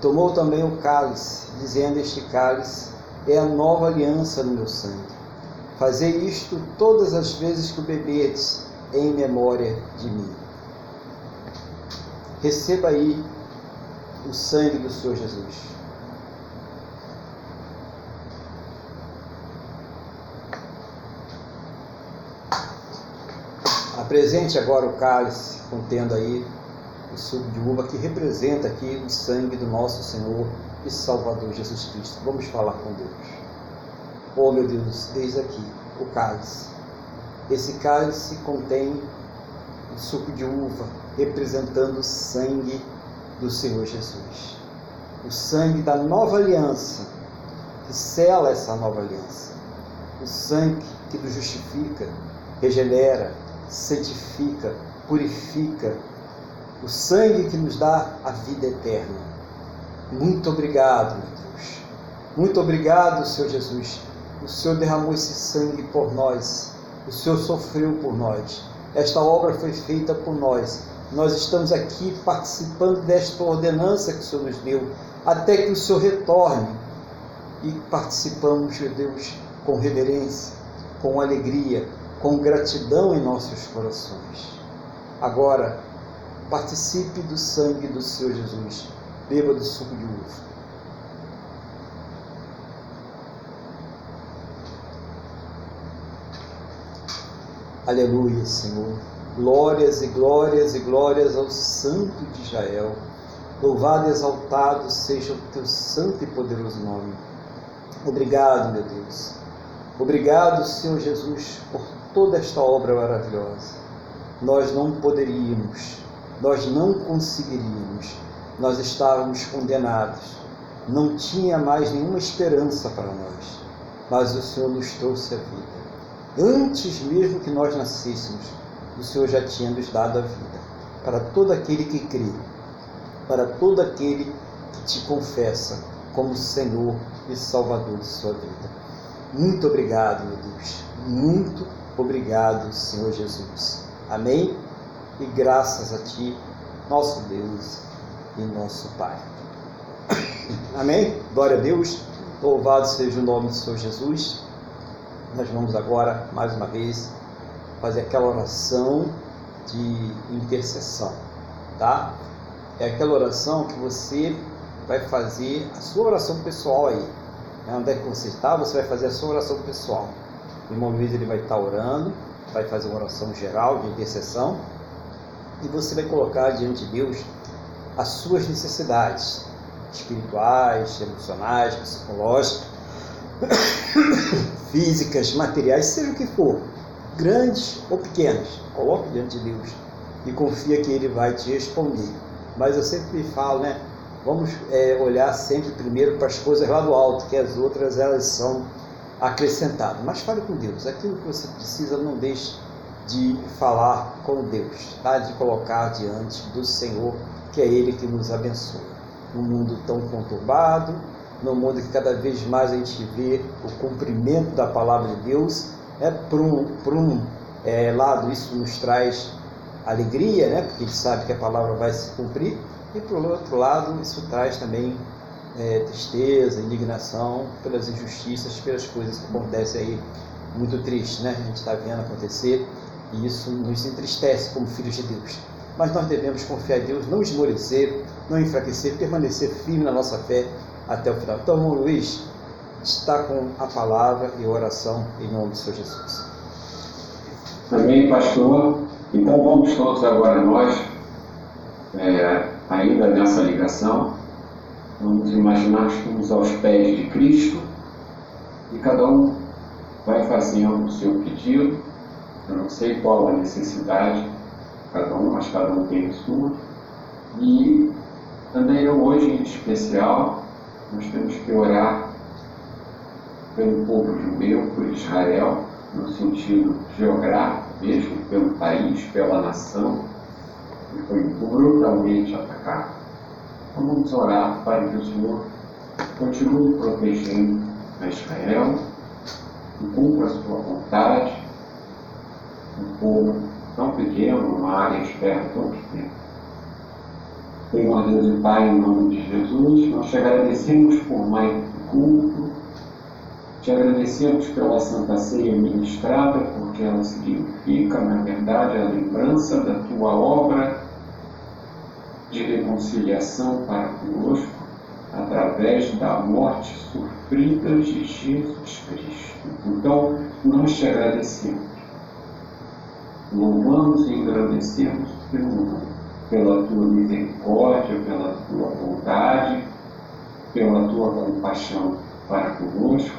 tomou também o cálice, dizendo: Este cálice é a nova aliança no meu sangue. Fazei isto todas as vezes que o bebedes, em memória de mim. Receba aí o sangue do Senhor Jesus. Apresente agora o cálice contendo aí o suco de uva que representa aqui o sangue do nosso Senhor e Salvador Jesus Cristo. Vamos falar com Deus. Oh meu Deus, eis aqui o cálice. Esse cálice contém o suco de uva, representando o sangue do Senhor Jesus. O sangue da nova aliança, que sela essa nova aliança. O sangue que nos justifica, regenera, santifica, purifica. O sangue que nos dá a vida eterna. Muito obrigado, meu Deus. Muito obrigado, Senhor Jesus. O Senhor derramou esse sangue por nós. O Senhor sofreu por nós. Esta obra foi feita por nós. Nós estamos aqui participando desta ordenança que o Senhor nos deu, até que o Senhor retorne. E participamos, meu Deus, com reverência, com alegria, com gratidão em nossos corações. Agora, participe do sangue do Senhor Jesus, beba do suco de uva. Aleluia, Senhor. Glórias e glórias e glórias ao Santo de Israel. Louvado e exaltado seja o teu santo e poderoso nome. Obrigado, meu Deus. Obrigado, Senhor Jesus, por toda esta obra maravilhosa. Nós não poderíamos, nós não conseguiríamos, nós estávamos condenados. Não tinha mais nenhuma esperança para nós, mas o Senhor nos trouxe a vida antes mesmo que nós nascêssemos, o Senhor já tinha nos dado a vida. Para todo aquele que crê, para todo aquele que te confessa como Senhor e Salvador de sua vida. Muito obrigado, meu Deus. Muito obrigado, Senhor Jesus. Amém? E graças a Ti, nosso Deus e nosso Pai. Amém? Glória a Deus. Louvado seja o nome do Senhor Jesus. Nós vamos agora, mais uma vez, fazer aquela oração de intercessão, tá? É aquela oração que você vai fazer a sua oração pessoal aí. Né? Onde é que você está, você vai fazer a sua oração pessoal. O irmão Luiz ele vai estar orando, vai fazer uma oração geral de intercessão e você vai colocar diante de Deus as suas necessidades espirituais, emocionais, psicológicas físicas, materiais, seja o que for, grandes ou pequenas, coloque diante de Deus e confia que Ele vai te responder. Mas eu sempre falo, né? Vamos é, olhar sempre primeiro para as coisas lá do alto, que as outras elas são acrescentadas. Mas fale com Deus, aquilo que você precisa, não deixe de falar com Deus, tá? de colocar diante do Senhor, que é Ele que nos abençoa. Num mundo tão conturbado, no mundo que cada vez mais a gente vê o cumprimento da palavra de Deus, é por um, por um é, lado isso nos traz alegria, né, porque a gente sabe que a palavra vai se cumprir, e por outro lado isso traz também é, tristeza, indignação pelas injustiças, pelas coisas que acontecem aí, muito triste, né? A gente está vendo acontecer e isso nos entristece como filhos de Deus. Mas nós devemos confiar em Deus, não esmorecer, não enfraquecer, permanecer firme na nossa fé até o final. Então, irmão Luiz, está com a palavra e oração em nome do Senhor Jesus. Amém, pastor. Então vamos todos agora nós, é, ainda nessa ligação, vamos imaginar que estamos aos pés de Cristo e cada um vai fazendo o seu pedido. Eu não sei qual a necessidade, cada um, mas cada um tem a sua. E também hoje em especial nós temos que orar pelo povo judeu, por Israel, no sentido geográfico mesmo, pelo país, pela nação, que foi brutalmente atacado. Vamos orar para que o Senhor. Continue protegendo a Israel, e cumpra a sua vontade, um povo tão pequeno, uma área externa tão pequena. Senhor Deus e Pai, em nome de Jesus, nós te agradecemos por mais culto, te agradecemos pela Santa Ceia ministrada, porque ela significa, na verdade, a lembrança da tua obra de reconciliação para conosco, através da morte sofrida de Jesus Cristo. Então, nós te agradecemos, louvamos e agradecemos pelo pela tua misericórdia, pela tua bondade, pela tua compaixão para conosco.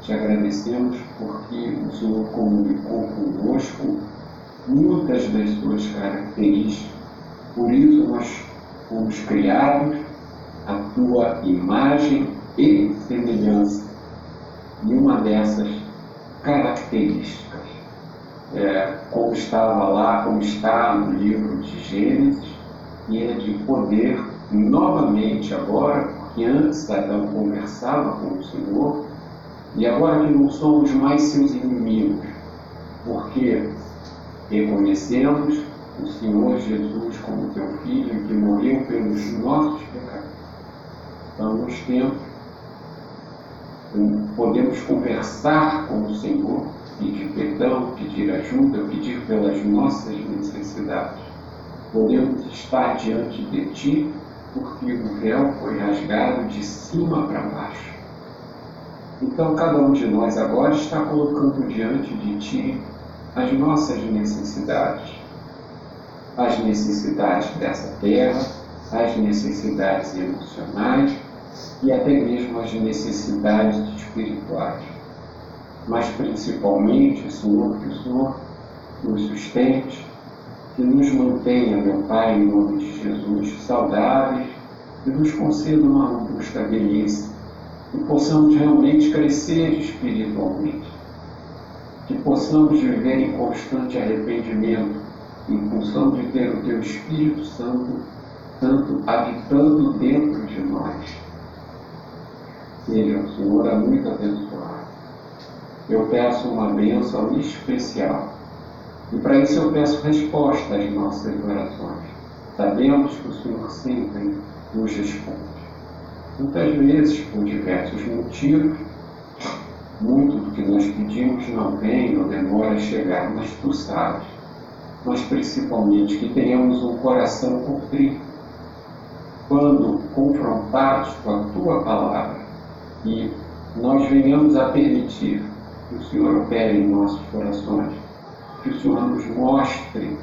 Te agradecemos porque o Senhor comunicou conosco muitas das suas características. Por isso nós fomos criados à tua imagem e semelhança. E uma dessas características, é, como estava lá, como está no livro de Gênesis, e é de poder novamente agora, porque antes Adão conversava com o Senhor, e agora que não somos mais seus inimigos, porque reconhecemos o Senhor Jesus como teu Filho que morreu pelos nossos pecados. Nos tempos, podemos conversar com o Senhor, pedir perdão, pedir ajuda, pedir pelas nossas necessidades. Podemos estar diante de Ti, porque o véu foi rasgado de cima para baixo. Então, cada um de nós agora está colocando diante de Ti as nossas necessidades, as necessidades dessa terra, as necessidades emocionais e até mesmo as necessidades espirituais. Mas principalmente, Senhor, que o Senhor nos sustente, que nos mantenha, meu Pai, em nome de Jesus, saudáveis e nos conceda uma robusta velhice, que possamos realmente crescer espiritualmente que possamos viver em constante arrependimento, em função de ter o Teu Espírito Santo, Santo habitando dentro de nós. Seja o Senhor é muito abençoado. Eu peço uma bênção especial. E para isso eu peço resposta às nossas orações. Sabemos que o Senhor sempre nos responde. Muitas vezes, por diversos motivos, muito do que nós pedimos não vem ou demora a chegar, mas tu sabes. Mas principalmente que tenhamos um coração contrito. Quando confrontados com a tua palavra e nós venhamos a permitir que o Senhor opere em nossos corações, que o Senhor nos mostre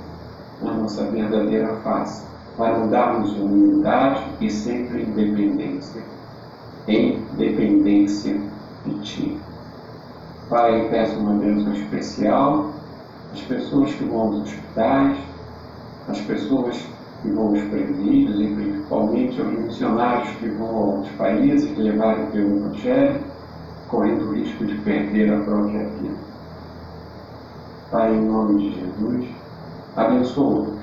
a nossa verdadeira face, para mudarmos humildade e sempre independência, em dependência de Ti. Pai, peço uma bênção especial às pessoas que vão aos hospitais, às pessoas que vão aos presídios e principalmente aos missionários que vão aos países levarem o teu Evangelho, correndo o risco de perder a própria vida. Pai, em nome de Jesus, abençoa-nos,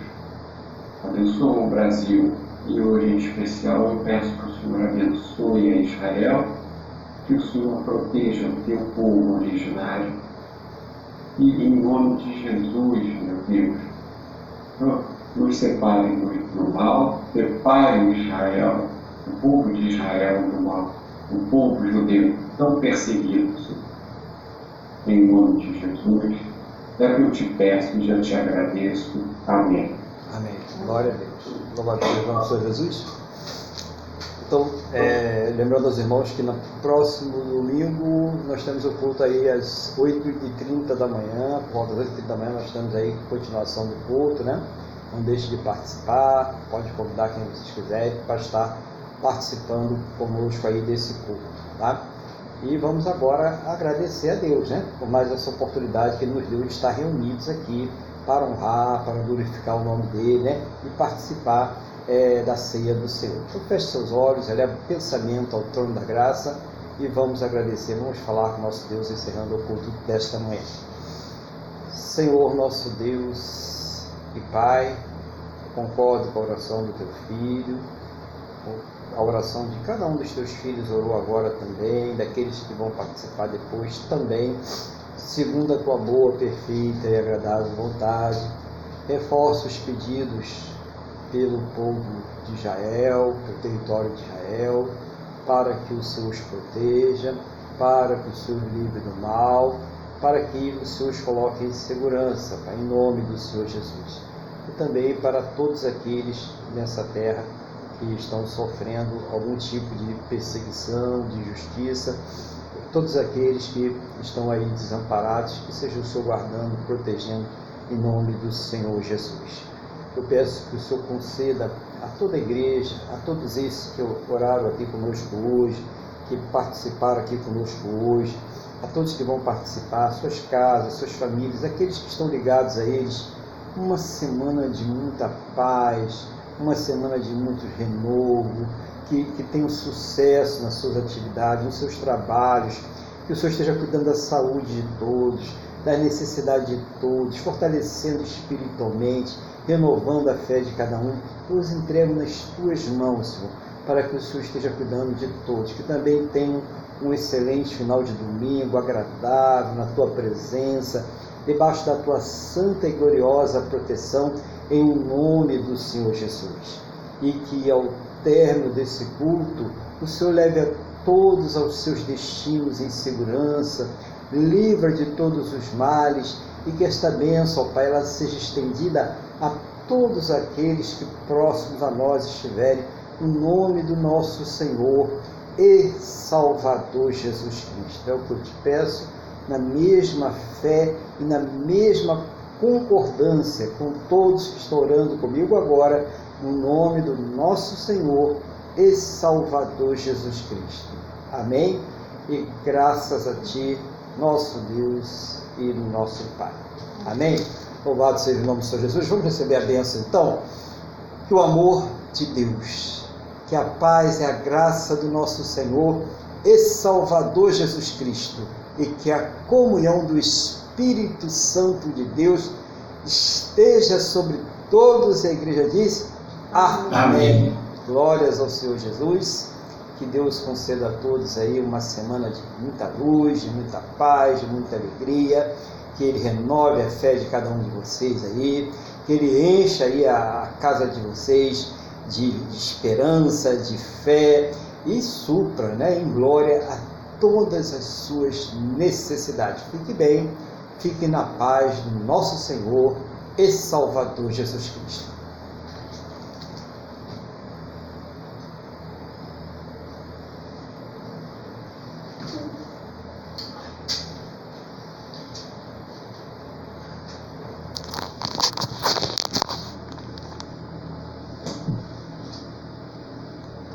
abençoa o Brasil e hoje em especial eu peço que o Senhor abençoe a Israel que o Senhor proteja o teu povo originário. E em nome de Jesus, meu Deus, nos separe do mal, separe Israel, o povo de Israel do mal, o povo judeu tão perseguido. Em nome de Jesus, é que eu te peço e já te agradeço. Amém. Amém. Glória a Deus. Louvado seja o Senhor Jesus. Então, é, lembrando aos irmãos que no próximo domingo nós temos o culto aí às 8h30 da manhã, por volta das 8h30 da manhã nós temos aí continuação do culto, né? Não deixe de participar, pode convidar quem vocês quiserem para estar participando conosco aí desse culto, tá? E vamos agora agradecer a Deus, né? Por mais essa oportunidade que Ele nos deu de estar reunidos aqui para honrar, para glorificar o nome dele, né? E participar é, da ceia do Senhor. Então feche seus olhos, eleva o pensamento ao trono da graça e vamos agradecer, vamos falar com nosso Deus encerrando o culto desta manhã. Senhor nosso Deus e Pai, concordo com a oração do teu filho, a oração de cada um dos teus filhos orou agora também, daqueles que vão participar depois também, segundo a tua boa, perfeita e agradável vontade. Reforça os pedidos pelo povo de Israel, pelo território de Israel, para que o Senhor os proteja, para que o Senhor livre do mal, para que o Senhor os coloque em segurança, Pai, em nome do Senhor Jesus. E também para todos aqueles nessa terra que estão sofrendo algum tipo de perseguição, de injustiça, todos aqueles que estão aí desamparados, que seja o Senhor guardando, protegendo, em nome do Senhor Jesus. Eu peço que o Senhor conceda a toda a igreja, a todos esses que oraram aqui conosco hoje, que participaram aqui conosco hoje, a todos que vão participar, suas casas, suas famílias, aqueles que estão ligados a eles, uma semana de muita paz, uma semana de muito renovo, que, que tenham sucesso nas suas atividades, nos seus trabalhos, que o Senhor esteja cuidando da saúde de todos, da necessidade de todos, fortalecendo espiritualmente, renovando a fé de cada um. Eu os entrego nas tuas mãos, Senhor, para que o Senhor esteja cuidando de todos, que também tenham um excelente final de domingo, agradável na tua presença, debaixo da tua santa e gloriosa proteção, em nome do Senhor Jesus. E que ao término desse culto, o Senhor leve a todos aos seus destinos em segurança, livra de todos os males e que esta bênção, Pai, ela seja estendida a todos aqueles que próximos a nós estiverem, no nome do nosso Senhor e Salvador Jesus Cristo. É o que eu te peço, na mesma fé e na mesma concordância com todos que estão orando comigo agora, no nome do nosso Senhor e Salvador Jesus Cristo. Amém? E graças a Ti, nosso Deus e nosso Pai. Amém? Louvado seja o nome do Senhor Jesus. Vamos receber a bênção então. Que o amor de Deus, que a paz e a graça do nosso Senhor e Salvador Jesus Cristo e que a comunhão do Espírito Santo de Deus esteja sobre todos. A igreja diz: Amém. Amém. Glórias ao Senhor Jesus. Que Deus conceda a todos aí uma semana de muita luz, de muita paz, de muita alegria. Que Ele renove a fé de cada um de vocês aí. Que Ele encha aí a casa de vocês de, esperança, de fé e supra né, em glória a todas as suas necessidades. Fique bem, fique na paz do nosso Senhor e Salvador Jesus Cristo.